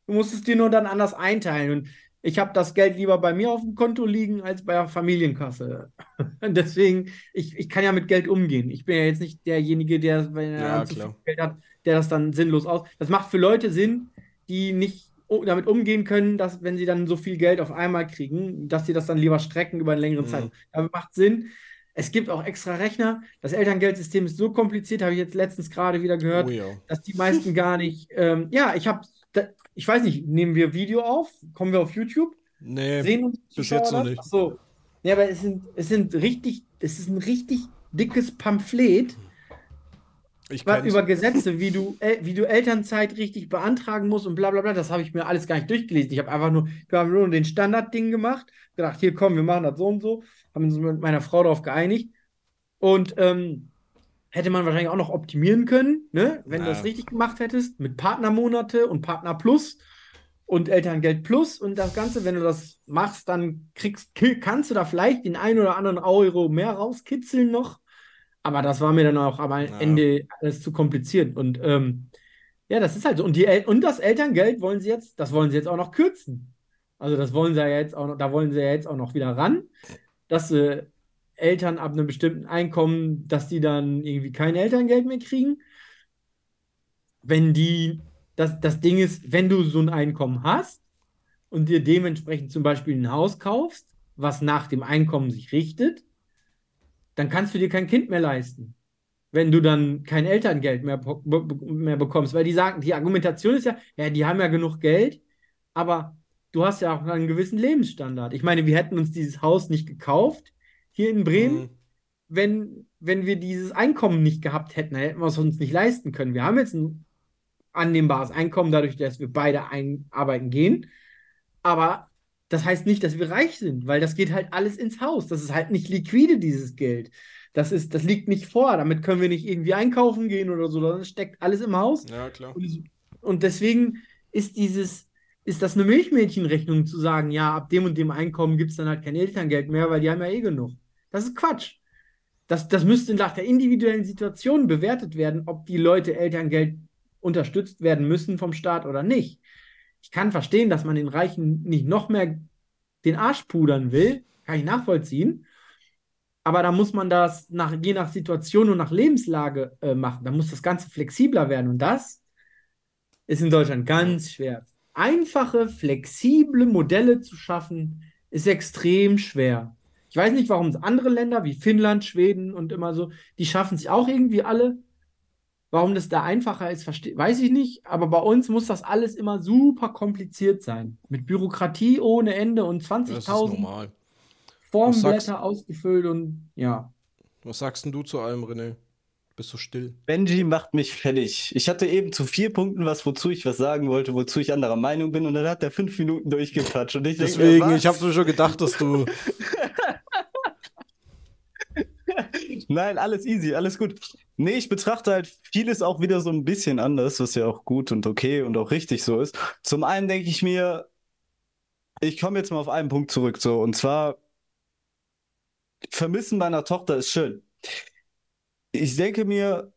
Speaker 3: Du musst es dir nur dann anders einteilen. Und ich habe das Geld lieber bei mir auf dem Konto liegen als bei der Familienkasse. Deswegen, ich, ich kann ja mit Geld umgehen. Ich bin ja jetzt nicht derjenige, der, wenn er
Speaker 1: ja, zu viel
Speaker 3: Geld hat, der das dann sinnlos aus. Das macht für Leute Sinn, die nicht damit umgehen können, dass, wenn sie dann so viel Geld auf einmal kriegen, dass sie das dann lieber strecken über einen längeren mhm. Zeitraum. Das macht Sinn. Es gibt auch extra Rechner. Das Elterngeldsystem ist so kompliziert, habe ich jetzt letztens gerade wieder gehört, oh ja. dass die meisten gar nicht. Ähm, ja, ich habe, ich weiß nicht, nehmen wir Video auf? Kommen wir auf YouTube?
Speaker 1: Nee, Sehen uns bis jetzt noch nicht.
Speaker 3: Achso. Ja, aber es sind, es sind richtig, es ist ein richtig dickes Pamphlet über Gesetze, wie du, wie du Elternzeit richtig beantragen musst und bla bla bla, das habe ich mir alles gar nicht durchgelesen. Ich habe einfach nur, wir haben nur den Standardding gemacht, gedacht, hier komm, wir machen das so und so, haben uns mit meiner Frau darauf geeinigt. Und ähm, hätte man wahrscheinlich auch noch optimieren können, ne? wenn ja. du das richtig gemacht hättest, mit Partnermonate und Partner Plus und Elterngeld Plus und das Ganze, wenn du das machst, dann kriegst, kannst du da vielleicht den einen oder anderen Euro mehr rauskitzeln noch. Aber das war mir dann auch am ja. Ende alles zu kompliziert. Und ähm, ja, das ist halt so. Und, die El und das Elterngeld wollen sie jetzt, das wollen sie jetzt auch noch kürzen. Also das wollen sie ja jetzt auch noch, da wollen sie ja jetzt auch noch wieder ran, dass äh, Eltern ab einem bestimmten Einkommen, dass die dann irgendwie kein Elterngeld mehr kriegen. Wenn die, das, das Ding ist, wenn du so ein Einkommen hast und dir dementsprechend zum Beispiel ein Haus kaufst, was nach dem Einkommen sich richtet, dann kannst du dir kein Kind mehr leisten. wenn du dann kein Elterngeld mehr, mehr bekommst. Weil die sagen, die Argumentation ist ja, ja, die haben ja genug Geld, aber du hast ja auch einen gewissen Lebensstandard. Ich meine, wir hätten uns dieses Haus nicht gekauft hier in Bremen, mhm. wenn, wenn wir dieses Einkommen nicht gehabt hätten, hätten wir es uns nicht leisten können. Wir haben jetzt ein annehmbares Einkommen, dadurch, dass wir beide arbeiten gehen. Aber das heißt nicht, dass wir reich sind, weil das geht halt alles ins Haus. Das ist halt nicht liquide, dieses Geld. Das, ist, das liegt nicht vor. Damit können wir nicht irgendwie einkaufen gehen oder so. Das steckt alles im Haus.
Speaker 1: Ja, klar.
Speaker 3: Und, und deswegen ist dieses, ist das eine Milchmädchenrechnung zu sagen, ja, ab dem und dem Einkommen gibt es dann halt kein Elterngeld mehr, weil die haben ja eh genug. Das ist Quatsch. Das, das müsste nach der individuellen Situation bewertet werden, ob die Leute Elterngeld unterstützt werden müssen vom Staat oder nicht. Ich kann verstehen, dass man den Reichen nicht noch mehr den Arsch pudern will. Kann ich nachvollziehen. Aber da muss man das nach, je nach Situation und nach Lebenslage äh, machen. Da muss das Ganze flexibler werden. Und das ist in Deutschland ganz schwer. Einfache, flexible Modelle zu schaffen, ist extrem schwer. Ich weiß nicht, warum es andere Länder wie Finnland, Schweden und immer so, die schaffen es auch irgendwie alle. Warum das da einfacher ist, weiß ich nicht. Aber bei uns muss das alles immer super kompliziert sein. Mit Bürokratie ohne Ende und 20.000 Formblätter ausgefüllt und ja.
Speaker 1: Was sagst denn du zu allem, René? Bist du still?
Speaker 2: Benji macht mich fertig. Ich hatte eben zu vier Punkten was, wozu ich was sagen wollte, wozu ich anderer Meinung bin, und dann hat er fünf Minuten durchgequatscht. Und ich
Speaker 1: Deswegen, denke, ich habe schon gedacht, dass du.
Speaker 2: Nein, alles easy, alles gut. Nee, ich betrachte halt vieles auch wieder so ein bisschen anders, was ja auch gut und okay und auch richtig so ist. Zum einen denke ich mir, ich komme jetzt mal auf einen Punkt zurück, so, und zwar, Vermissen meiner Tochter ist schön. Ich denke mir,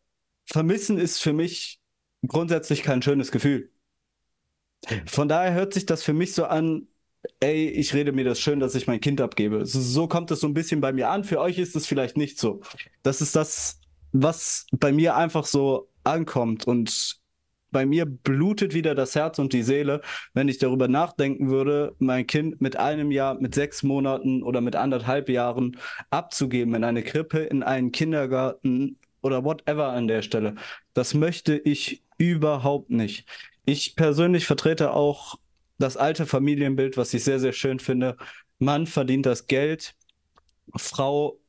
Speaker 2: Vermissen ist für mich grundsätzlich kein schönes Gefühl. Von daher hört sich das für mich so an, ey, ich rede mir das schön, dass ich mein Kind abgebe. So kommt es so ein bisschen bei mir an. Für euch ist es vielleicht nicht so. Das ist das, was bei mir einfach so ankommt und bei mir blutet wieder das Herz und die Seele, wenn ich darüber nachdenken würde, mein Kind mit einem Jahr, mit sechs Monaten oder mit anderthalb Jahren abzugeben in eine Krippe, in einen Kindergarten oder whatever an der Stelle. Das möchte ich überhaupt nicht. Ich persönlich vertrete auch das alte Familienbild, was ich sehr, sehr schön finde. Mann verdient das Geld, Frau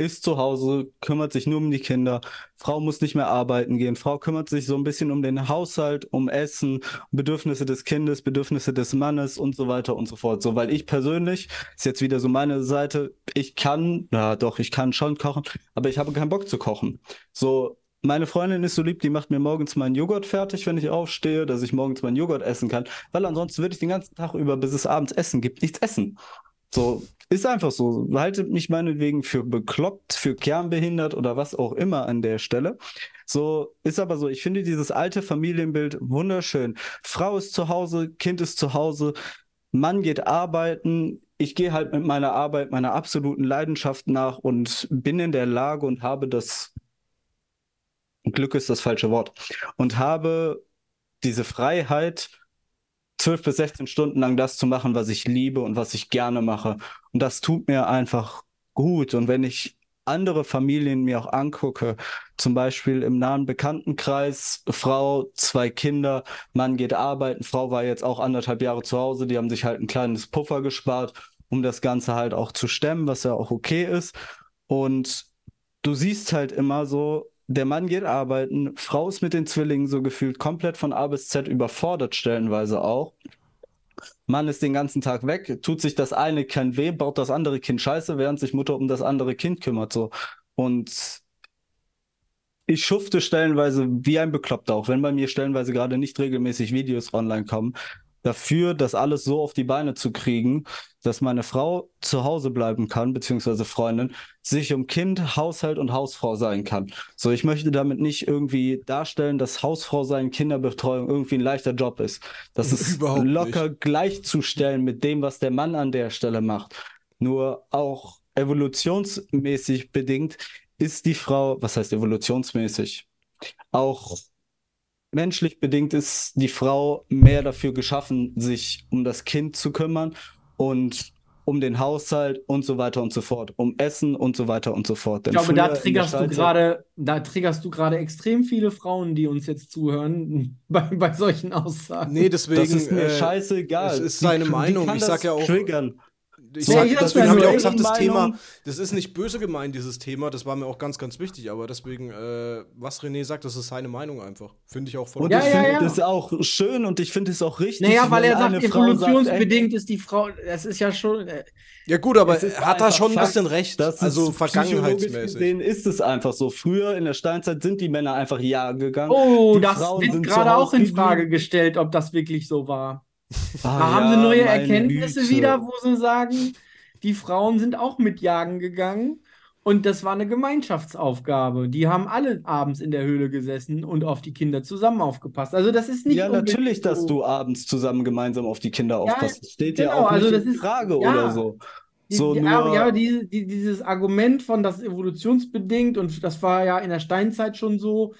Speaker 2: ist zu Hause, kümmert sich nur um die Kinder. Frau muss nicht mehr arbeiten gehen. Frau kümmert sich so ein bisschen um den Haushalt, um Essen, Bedürfnisse des Kindes, Bedürfnisse des Mannes und so weiter und so fort. So, weil ich persönlich, ist jetzt wieder so meine Seite, ich kann, na doch, ich kann schon kochen, aber ich habe keinen Bock zu kochen. So, meine Freundin ist so lieb, die macht mir morgens meinen Joghurt fertig, wenn ich aufstehe, dass ich morgens meinen Joghurt essen kann, weil ansonsten würde ich den ganzen Tag über, bis es abends Essen gibt, nichts essen. So, ist einfach so. Haltet mich meinetwegen für bekloppt, für kernbehindert oder was auch immer an der Stelle. So, ist aber so. Ich finde dieses alte Familienbild wunderschön. Frau ist zu Hause, Kind ist zu Hause, Mann geht arbeiten. Ich gehe halt mit meiner Arbeit, meiner absoluten Leidenschaft nach und bin in der Lage und habe das Glück ist das falsche Wort und habe diese Freiheit, zwölf bis 16 Stunden lang das zu machen, was ich liebe und was ich gerne mache. Und das tut mir einfach gut. Und wenn ich andere Familien mir auch angucke, zum Beispiel im nahen Bekanntenkreis, Frau, zwei Kinder, Mann geht arbeiten, Frau war jetzt auch anderthalb Jahre zu Hause, die haben sich halt ein kleines Puffer gespart, um das Ganze halt auch zu stemmen, was ja auch okay ist. Und du siehst halt immer so, der Mann geht arbeiten, Frau ist mit den Zwillingen so gefühlt komplett von A bis Z überfordert, stellenweise auch. Mann ist den ganzen Tag weg, tut sich das eine Kind weh, baut das andere Kind scheiße, während sich Mutter um das andere Kind kümmert. So. Und ich schufte stellenweise wie ein Bekloppter, auch wenn bei mir stellenweise gerade nicht regelmäßig Videos online kommen dafür, das alles so auf die Beine zu kriegen, dass meine Frau zu Hause bleiben kann, beziehungsweise Freundin, sich um Kind, Haushalt und Hausfrau sein kann. So, ich möchte damit nicht irgendwie darstellen, dass Hausfrau sein, Kinderbetreuung irgendwie ein leichter Job ist. Das ist Überhaupt locker nicht. gleichzustellen mit dem, was der Mann an der Stelle macht. Nur auch evolutionsmäßig bedingt ist die Frau, was heißt evolutionsmäßig? Auch menschlich bedingt ist die Frau mehr dafür geschaffen, sich um das Kind zu kümmern und um den Haushalt und so weiter und so fort, um Essen und so weiter und so fort.
Speaker 3: Denn ich glaube, da triggerst du gerade, da triggerst du gerade extrem viele Frauen, die uns jetzt zuhören, bei, bei solchen Aussagen.
Speaker 1: Nee, deswegen. Das
Speaker 2: ist mir äh, scheißegal.
Speaker 1: Das ist seine die, Meinung.
Speaker 2: Die
Speaker 1: ich sag ja auch.
Speaker 2: Triggern
Speaker 1: ich sag, ja, deswegen habe ich auch gesagt, das Thema, das ist nicht böse gemeint, dieses Thema, das war mir auch ganz, ganz wichtig, aber deswegen, äh, was René sagt, das ist seine Meinung einfach. Finde ich auch voll
Speaker 2: Und
Speaker 1: ja,
Speaker 2: ich ja, finde ja. das auch schön und ich finde es auch richtig.
Speaker 3: Naja, weil er sagt, evolutionsbedingt ist die Frau, das ist ja schon. Äh,
Speaker 1: ja, gut, aber hat er schon ein bisschen recht.
Speaker 2: also vergangenheitsmäßig. Gesehen ist es einfach so. Früher in der Steinzeit sind die Männer einfach jagen gegangen.
Speaker 3: Oh, die das Frauen wird gerade auch in Frage gestellt, ob das wirklich so war. Ah, da haben ja, sie neue Erkenntnisse Güte. wieder, wo sie sagen, die Frauen sind auch mit jagen gegangen. Und das war eine Gemeinschaftsaufgabe. Die haben alle abends in der Höhle gesessen und auf die Kinder zusammen aufgepasst. Also das ist nicht.
Speaker 2: Ja, natürlich, dass du abends zusammen gemeinsam auf die Kinder aufpasst. Ja, das steht genau, ja auch also nicht in Frage ist, ja, oder so.
Speaker 3: Die, so die, nur... Ja, die, dieses Argument von das evolutionsbedingt und das war ja in der Steinzeit schon so,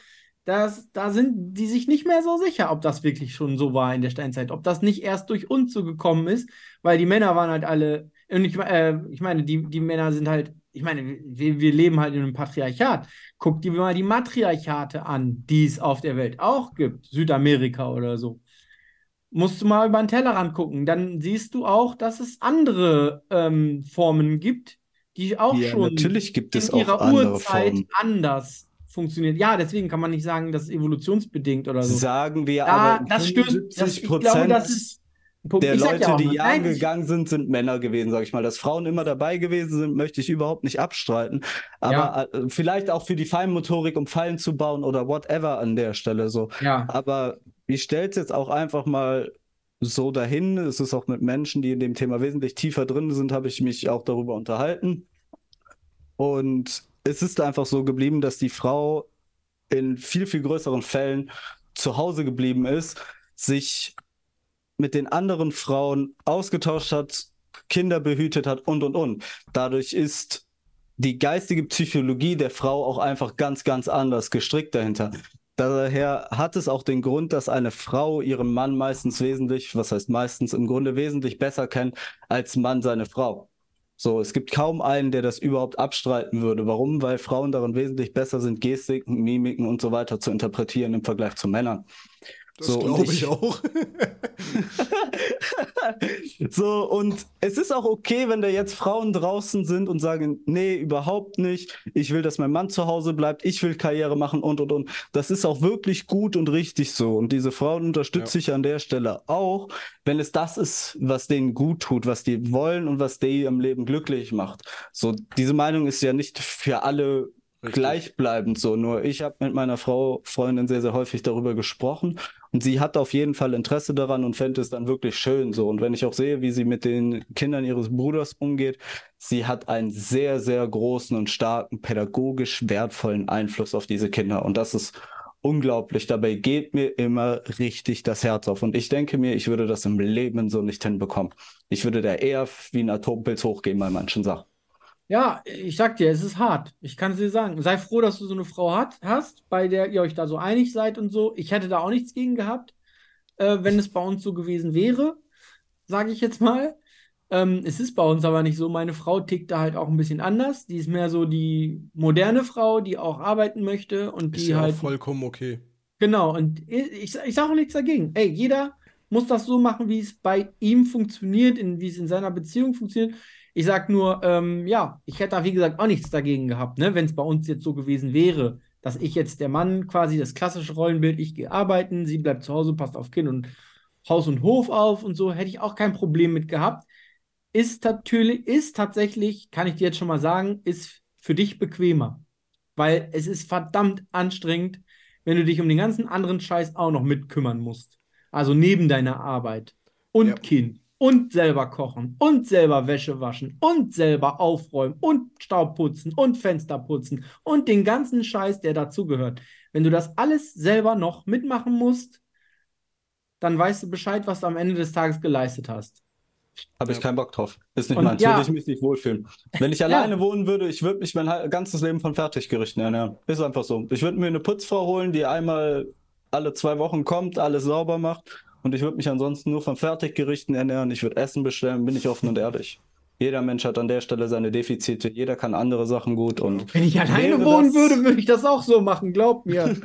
Speaker 3: das, da sind die sich nicht mehr so sicher, ob das wirklich schon so war in der Steinzeit, ob das nicht erst durch uns so gekommen ist, weil die Männer waren halt alle, und ich, äh, ich meine, die, die Männer sind halt, ich meine, wir, wir leben halt in einem Patriarchat. Guck dir mal die Matriarchate an, die es auf der Welt auch gibt, Südamerika oder so. Musst du mal über den Tellerrand gucken, dann siehst du auch, dass es andere ähm, Formen gibt, die auch ja, schon
Speaker 2: natürlich gibt
Speaker 3: in
Speaker 2: es
Speaker 3: ihrer Urzeit Formen. anders funktioniert. Ja, deswegen kann man nicht sagen, das ist evolutionsbedingt oder so.
Speaker 2: Sagen wir
Speaker 3: da,
Speaker 2: aber,
Speaker 3: das stimmt. Das, ich glaube, das ist
Speaker 2: der Leute, ja die jagen gegangen sind, sind Männer gewesen, sag ich mal. Dass Frauen immer dabei gewesen sind, möchte ich überhaupt nicht abstreiten. Aber ja. Äh, vielleicht auch für die Feinmotorik, um Fallen zu bauen oder whatever an der Stelle so.
Speaker 3: Ja.
Speaker 2: Aber ich stelle es jetzt auch einfach mal so dahin. Es ist auch mit Menschen, die in dem Thema wesentlich tiefer drin sind, habe ich mich auch darüber unterhalten. Und es ist einfach so geblieben, dass die Frau in viel, viel größeren Fällen zu Hause geblieben ist, sich mit den anderen Frauen ausgetauscht hat, Kinder behütet hat und, und, und. Dadurch ist die geistige Psychologie der Frau auch einfach ganz, ganz anders gestrickt dahinter. Daher hat es auch den Grund, dass eine Frau ihren Mann meistens wesentlich, was heißt meistens, im Grunde wesentlich besser kennt als Mann seine Frau. So, es gibt kaum einen, der das überhaupt abstreiten würde. Warum? Weil Frauen darin wesentlich besser sind, Gestiken, Mimiken und so weiter zu interpretieren im Vergleich zu Männern.
Speaker 1: Das so, glaube ich, ich auch.
Speaker 2: so, und es ist auch okay, wenn da jetzt Frauen draußen sind und sagen, nee, überhaupt nicht. Ich will, dass mein Mann zu Hause bleibt. Ich will Karriere machen und, und, und. Das ist auch wirklich gut und richtig so. Und diese Frauen unterstütze ja. ich an der Stelle auch, wenn es das ist, was denen gut tut, was die wollen und was die im Leben glücklich macht. So, diese Meinung ist ja nicht für alle Richtig. gleichbleibend so. Nur ich habe mit meiner Frau, Freundin sehr, sehr häufig darüber gesprochen und sie hat auf jeden Fall Interesse daran und fände es dann wirklich schön so. Und wenn ich auch sehe, wie sie mit den Kindern ihres Bruders umgeht, sie hat einen sehr, sehr großen und starken, pädagogisch wertvollen Einfluss auf diese Kinder. Und das ist unglaublich. Dabei geht mir immer richtig das Herz auf. Und ich denke mir, ich würde das im Leben so nicht hinbekommen. Ich würde da eher wie ein Atompilz hochgehen bei manchen Sachen.
Speaker 3: Ja, ich sag dir, es ist hart. Ich kann es dir sagen. Sei froh, dass du so eine Frau hat, hast, bei der ihr euch da so einig seid und so. Ich hätte da auch nichts gegen gehabt, äh, wenn es bei uns so gewesen wäre, sage ich jetzt mal. Ähm, es ist bei uns aber nicht so. Meine Frau tickt da halt auch ein bisschen anders. Die ist mehr so die moderne Frau, die auch arbeiten möchte und ist die ja halt.
Speaker 1: vollkommen okay.
Speaker 3: Genau, und ich, ich sage auch nichts dagegen. Ey, jeder muss das so machen, wie es bei ihm funktioniert, wie es in seiner Beziehung funktioniert. Ich sag nur, ähm, ja, ich hätte da wie gesagt auch nichts dagegen gehabt, ne, wenn es bei uns jetzt so gewesen wäre, dass ich jetzt der Mann quasi das klassische Rollenbild, ich gehe arbeiten, sie bleibt zu Hause, passt auf Kind und Haus und Hof auf und so, hätte ich auch kein Problem mit gehabt. Ist natürlich, ist tatsächlich, kann ich dir jetzt schon mal sagen, ist für dich bequemer. Weil es ist verdammt anstrengend, wenn du dich um den ganzen anderen Scheiß auch noch mitkümmern musst. Also neben deiner Arbeit und ja. Kind und selber kochen und selber Wäsche waschen und selber aufräumen und Staub putzen und Fenster putzen und den ganzen Scheiß, der dazugehört. Wenn du das alles selber noch mitmachen musst, dann weißt du Bescheid, was du am Ende des Tages geleistet hast.
Speaker 2: Habe ich keinen Bock drauf. Ist nicht und meins. Ja. Würde ich mich nicht wohlfühlen. Wenn ich alleine ja. wohnen würde, ich würde mich mein ganzes Leben von Fertiggerichten ernähren. Ist einfach so. Ich würde mir eine Putzfrau holen, die einmal alle zwei Wochen kommt, alles sauber macht und ich würde mich ansonsten nur von Fertiggerichten ernähren. Ich würde Essen bestellen, bin ich offen und ehrlich. Jeder Mensch hat an der Stelle seine Defizite, jeder kann andere Sachen gut und
Speaker 3: Wenn ich alleine wohnen
Speaker 2: das-
Speaker 3: würde, würde ich das auch so machen, glaubt mir.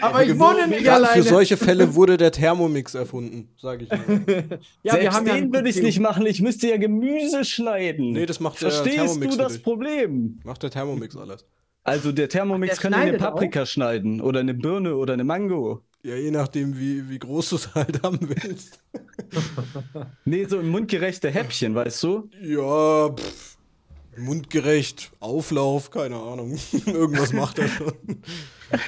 Speaker 3: Aber ich wohne nicht
Speaker 1: Gerade
Speaker 3: alleine.
Speaker 1: für solche Fälle wurde der Thermomix erfunden, sage ich
Speaker 3: ja,
Speaker 2: selbst
Speaker 3: wir haben ja
Speaker 2: den
Speaker 3: ein
Speaker 2: würde ich nicht machen. Ich müsste ja Gemüse schneiden.
Speaker 1: Nee, das macht der
Speaker 2: Verstehst
Speaker 1: Thermomix
Speaker 2: du
Speaker 1: für
Speaker 2: das. Problem?
Speaker 1: Macht der Thermomix alles.
Speaker 2: Also der Thermomix
Speaker 3: der
Speaker 2: kann ja eine
Speaker 3: schneidet auch?
Speaker 2: Paprika schneiden oder eine Birne oder eine Mango.
Speaker 1: Ja, je nachdem, wie, wie groß du es halt haben willst.
Speaker 2: Nee, so mundgerechte Häppchen, weißt du?
Speaker 1: Ja, pff, mundgerecht, Auflauf, keine Ahnung. Irgendwas macht er schon.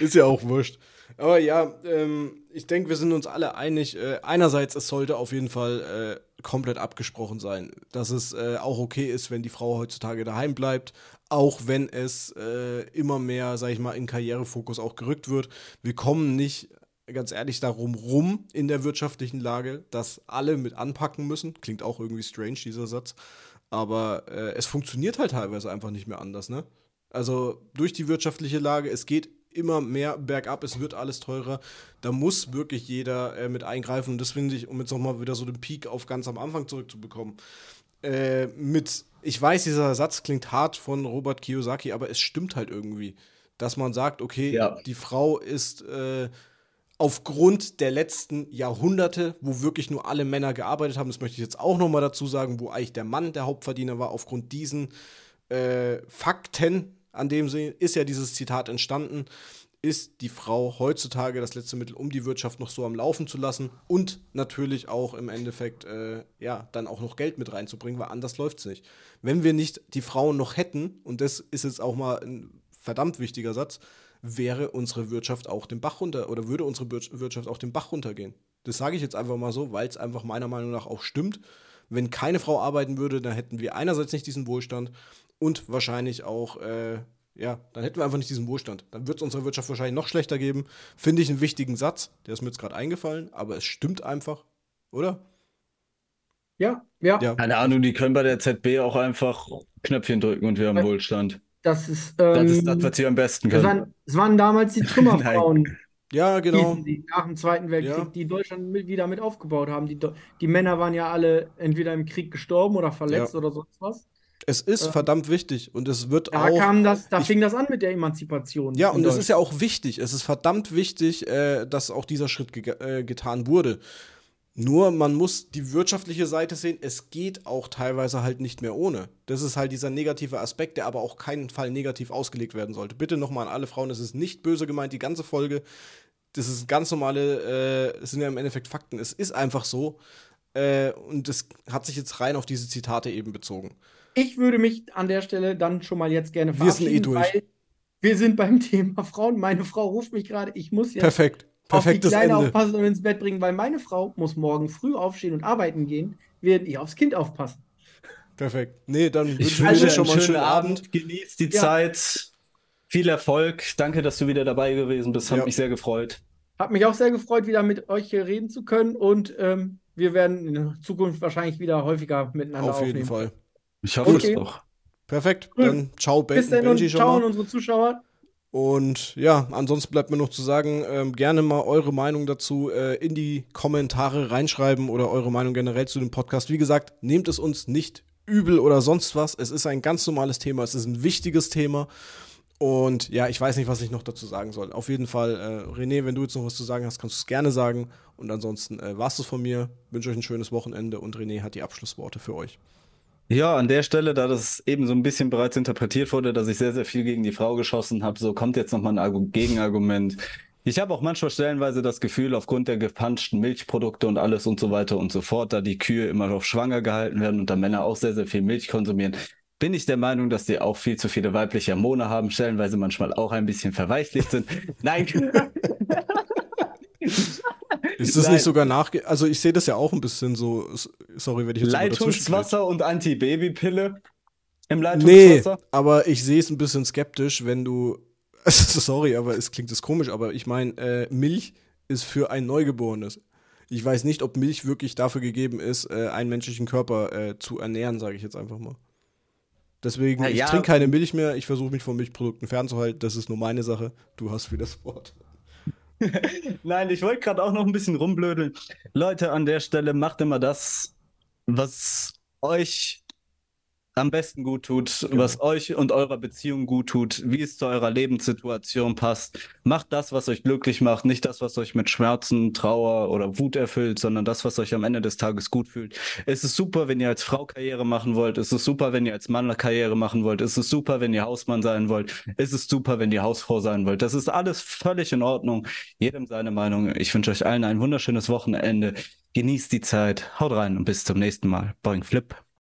Speaker 1: Ist ja auch wurscht. Aber ja, ähm, ich denke, wir sind uns alle einig. Äh, einerseits, es sollte auf jeden Fall äh, komplett abgesprochen sein, dass es äh, auch okay ist, wenn die Frau heutzutage daheim bleibt, auch wenn es äh, immer mehr, sag ich mal, in Karrierefokus auch gerückt wird. Wir kommen nicht, ganz ehrlich, darum rum in der wirtschaftlichen Lage, dass alle mit anpacken müssen. Klingt auch irgendwie strange, dieser Satz. Aber äh, es funktioniert halt teilweise einfach nicht mehr anders, ne? Also durch die wirtschaftliche Lage, es geht immer mehr bergab, es wird alles teurer. Da muss wirklich jeder äh, mit eingreifen. Und das finde ich, um jetzt nochmal wieder so den Peak auf ganz am Anfang zurückzubekommen. Äh, mit, ich weiß, dieser Satz klingt hart von Robert Kiyosaki, aber es stimmt halt irgendwie. Dass man sagt, okay,
Speaker 2: Ja.
Speaker 1: die Frau ist äh, aufgrund der letzten Jahrhunderte, wo wirklich nur alle Männer gearbeitet haben, das möchte ich jetzt auch nochmal dazu sagen, wo eigentlich der Mann der Hauptverdiener war, aufgrund diesen äh, Fakten, an dem sie, ist ja dieses Zitat entstanden, ist die Frau heutzutage das letzte Mittel, um die Wirtschaft noch so am Laufen zu lassen und natürlich auch im Endeffekt, äh, ja, dann auch noch Geld mit reinzubringen, weil anders läuft es nicht. Wenn wir nicht die Frauen noch hätten, und das ist jetzt auch mal ein verdammt wichtiger Satz, wäre unsere Wirtschaft auch den Bach runter oder würde unsere Wirtschaft auch den Bach runtergehen. Das sage ich jetzt einfach mal so, weil es einfach meiner Meinung nach auch stimmt. Wenn keine Frau arbeiten würde, dann hätten wir einerseits nicht diesen Wohlstand und wahrscheinlich auch, äh, ja, dann hätten wir einfach nicht diesen Wohlstand. Dann wird es unserer Wirtschaft wahrscheinlich noch schlechter geben. Finde ich einen wichtigen Satz, der ist mir jetzt gerade eingefallen, aber es stimmt einfach, oder?
Speaker 3: Ja, ja,
Speaker 1: Ja.
Speaker 2: Keine Ahnung, die können bei der ZB auch einfach Knöpfchen drücken und wir haben
Speaker 3: Ja.
Speaker 2: Wohlstand.
Speaker 3: Das ist,
Speaker 2: Das
Speaker 3: ähm,
Speaker 2: ist das, was sie am besten
Speaker 3: es
Speaker 2: können.
Speaker 3: waren, es waren damals die Trümmerfrauen,
Speaker 1: Ja, genau.
Speaker 3: die, nach dem Zweiten Weltkrieg,
Speaker 1: Ja.
Speaker 3: die Deutschland mit, wieder mit aufgebaut haben. Die, die Männer waren ja alle entweder im Krieg gestorben oder verletzt
Speaker 1: Ja.
Speaker 3: oder sonst was.
Speaker 1: Es ist
Speaker 3: Ja.
Speaker 1: verdammt wichtig und es wird
Speaker 3: Da
Speaker 1: auch.
Speaker 3: kam das, da
Speaker 1: ich-
Speaker 3: fing das an mit der Emanzipation.
Speaker 1: Ja, und es ist ja auch wichtig. Es ist verdammt wichtig, äh, dass auch dieser Schritt ge äh, getan wurde. Nur man muss die wirtschaftliche Seite sehen. Es geht auch teilweise halt nicht mehr ohne. Das ist halt dieser negative Aspekt, der aber auch keinen Fall negativ ausgelegt werden sollte. Bitte nochmal an alle Frauen, es ist nicht böse gemeint, die ganze Folge. Das ist ganz normale, äh, es sind ja im Endeffekt Fakten. Es ist einfach so. Äh, und es hat sich jetzt rein auf diese Zitate eben bezogen.
Speaker 3: Ich würde mich an der Stelle dann schon mal jetzt gerne
Speaker 1: Wir sind eh
Speaker 3: verabschieden,
Speaker 1: durch.
Speaker 3: weil wir sind beim Thema Frauen. Meine Frau ruft mich gerade, ich muss jetzt
Speaker 1: Perfekt.
Speaker 3: Auf die
Speaker 1: Perfektes
Speaker 3: Kleine
Speaker 1: Ende.
Speaker 3: aufpassen und ins Bett bringen, weil meine Frau muss morgen früh aufstehen und arbeiten gehen, während ich aufs Kind aufpassen.
Speaker 1: Perfekt. Nee, dann
Speaker 2: Ich wünsche
Speaker 1: dir
Speaker 2: dir
Speaker 1: schon mal einen schönen
Speaker 2: Abend.
Speaker 1: Abend.
Speaker 2: Genießt die
Speaker 3: Ja.
Speaker 2: Zeit. Viel Erfolg. Danke, dass du wieder dabei gewesen bist. Hat
Speaker 1: Ja.
Speaker 2: mich sehr gefreut.
Speaker 3: Hat mich auch sehr gefreut, wieder mit euch hier reden zu können und ähm, wir werden in Zukunft wahrscheinlich wieder häufiger miteinander
Speaker 1: Auf jeden
Speaker 3: aufnehmen.
Speaker 1: Fall.
Speaker 2: Ich hoffe
Speaker 3: Okay.
Speaker 2: es doch.
Speaker 1: Perfekt. Dann ciao, Ben
Speaker 3: Bis dann und
Speaker 1: Benji schon
Speaker 3: ciao an unsere Zuschauer.
Speaker 1: Und ja, ansonsten bleibt mir noch zu sagen, ähm, gerne mal eure Meinung dazu äh, in die Kommentare reinschreiben oder eure Meinung generell zu dem Podcast. Wie gesagt, nehmt es uns nicht übel oder sonst was. Es ist ein ganz normales Thema, es ist ein wichtiges Thema. Und ja, ich weiß nicht, was ich noch dazu sagen soll. Auf jeden Fall, äh, René, wenn du jetzt noch was zu sagen hast, kannst du es gerne sagen. Und ansonsten äh, war es das von mir. Wünsche euch ein schönes Wochenende und René hat die Abschlussworte für euch.
Speaker 2: Ja, an der Stelle, da das eben so ein bisschen bereits interpretiert wurde, dass ich sehr, sehr viel gegen die Frau geschossen habe, so kommt jetzt nochmal ein Argu- Gegenargument. Ich habe auch manchmal stellenweise das Gefühl, aufgrund der gepanschten Milchprodukte und alles und so weiter und so fort, da die Kühe immer noch schwanger gehalten werden und da Männer auch sehr, sehr viel Milch konsumieren, bin ich der Meinung, dass die auch viel zu viele weibliche Hormone haben, stellenweise manchmal auch ein bisschen verweichlicht sind. Nein.
Speaker 1: Ist das
Speaker 2: Nein.
Speaker 1: nicht sogar nachge... Also ich sehe das ja auch ein bisschen so... Sorry, wenn ich jetzt
Speaker 2: Leitungswasser und Antibabypille im
Speaker 1: Nee,
Speaker 2: Leitungswasser?
Speaker 1: aber ich sehe es ein bisschen skeptisch, wenn du. Sorry, aber es klingt jetzt komisch, aber ich meine, äh, Milch ist für ein Neugeborenes. Ich weiß nicht, ob Milch wirklich dafür gegeben ist, äh, einen menschlichen Körper äh, zu ernähren, sage ich jetzt einfach mal. Deswegen,
Speaker 2: Na
Speaker 1: ich
Speaker 2: ja.
Speaker 1: trinke keine Milch mehr, ich versuche mich von Milchprodukten fernzuhalten, das ist nur meine Sache. Du hast wieder das Wort.
Speaker 2: Nein, ich wollte gerade auch noch ein bisschen rumblödeln. Leute, an der Stelle macht immer das, was euch am besten gut tut, genau. was euch und eurer Beziehung gut tut, wie es zu eurer Lebenssituation passt. Macht das, was euch glücklich macht, nicht das, was euch mit Schmerzen, Trauer oder Wut erfüllt, sondern das, was euch am Ende des Tages gut fühlt. Es ist super, wenn ihr als Frau Karriere machen wollt. Es ist super, wenn ihr als Mann Karriere machen wollt. Es ist super, wenn ihr Hausmann sein wollt. Es ist super, wenn ihr Hausfrau sein wollt. Das ist alles völlig in Ordnung. Jedem seine Meinung. Ich wünsche euch allen ein wunderschönes Wochenende. Genießt die Zeit. Haut rein und bis zum nächsten Mal. Boing Flip.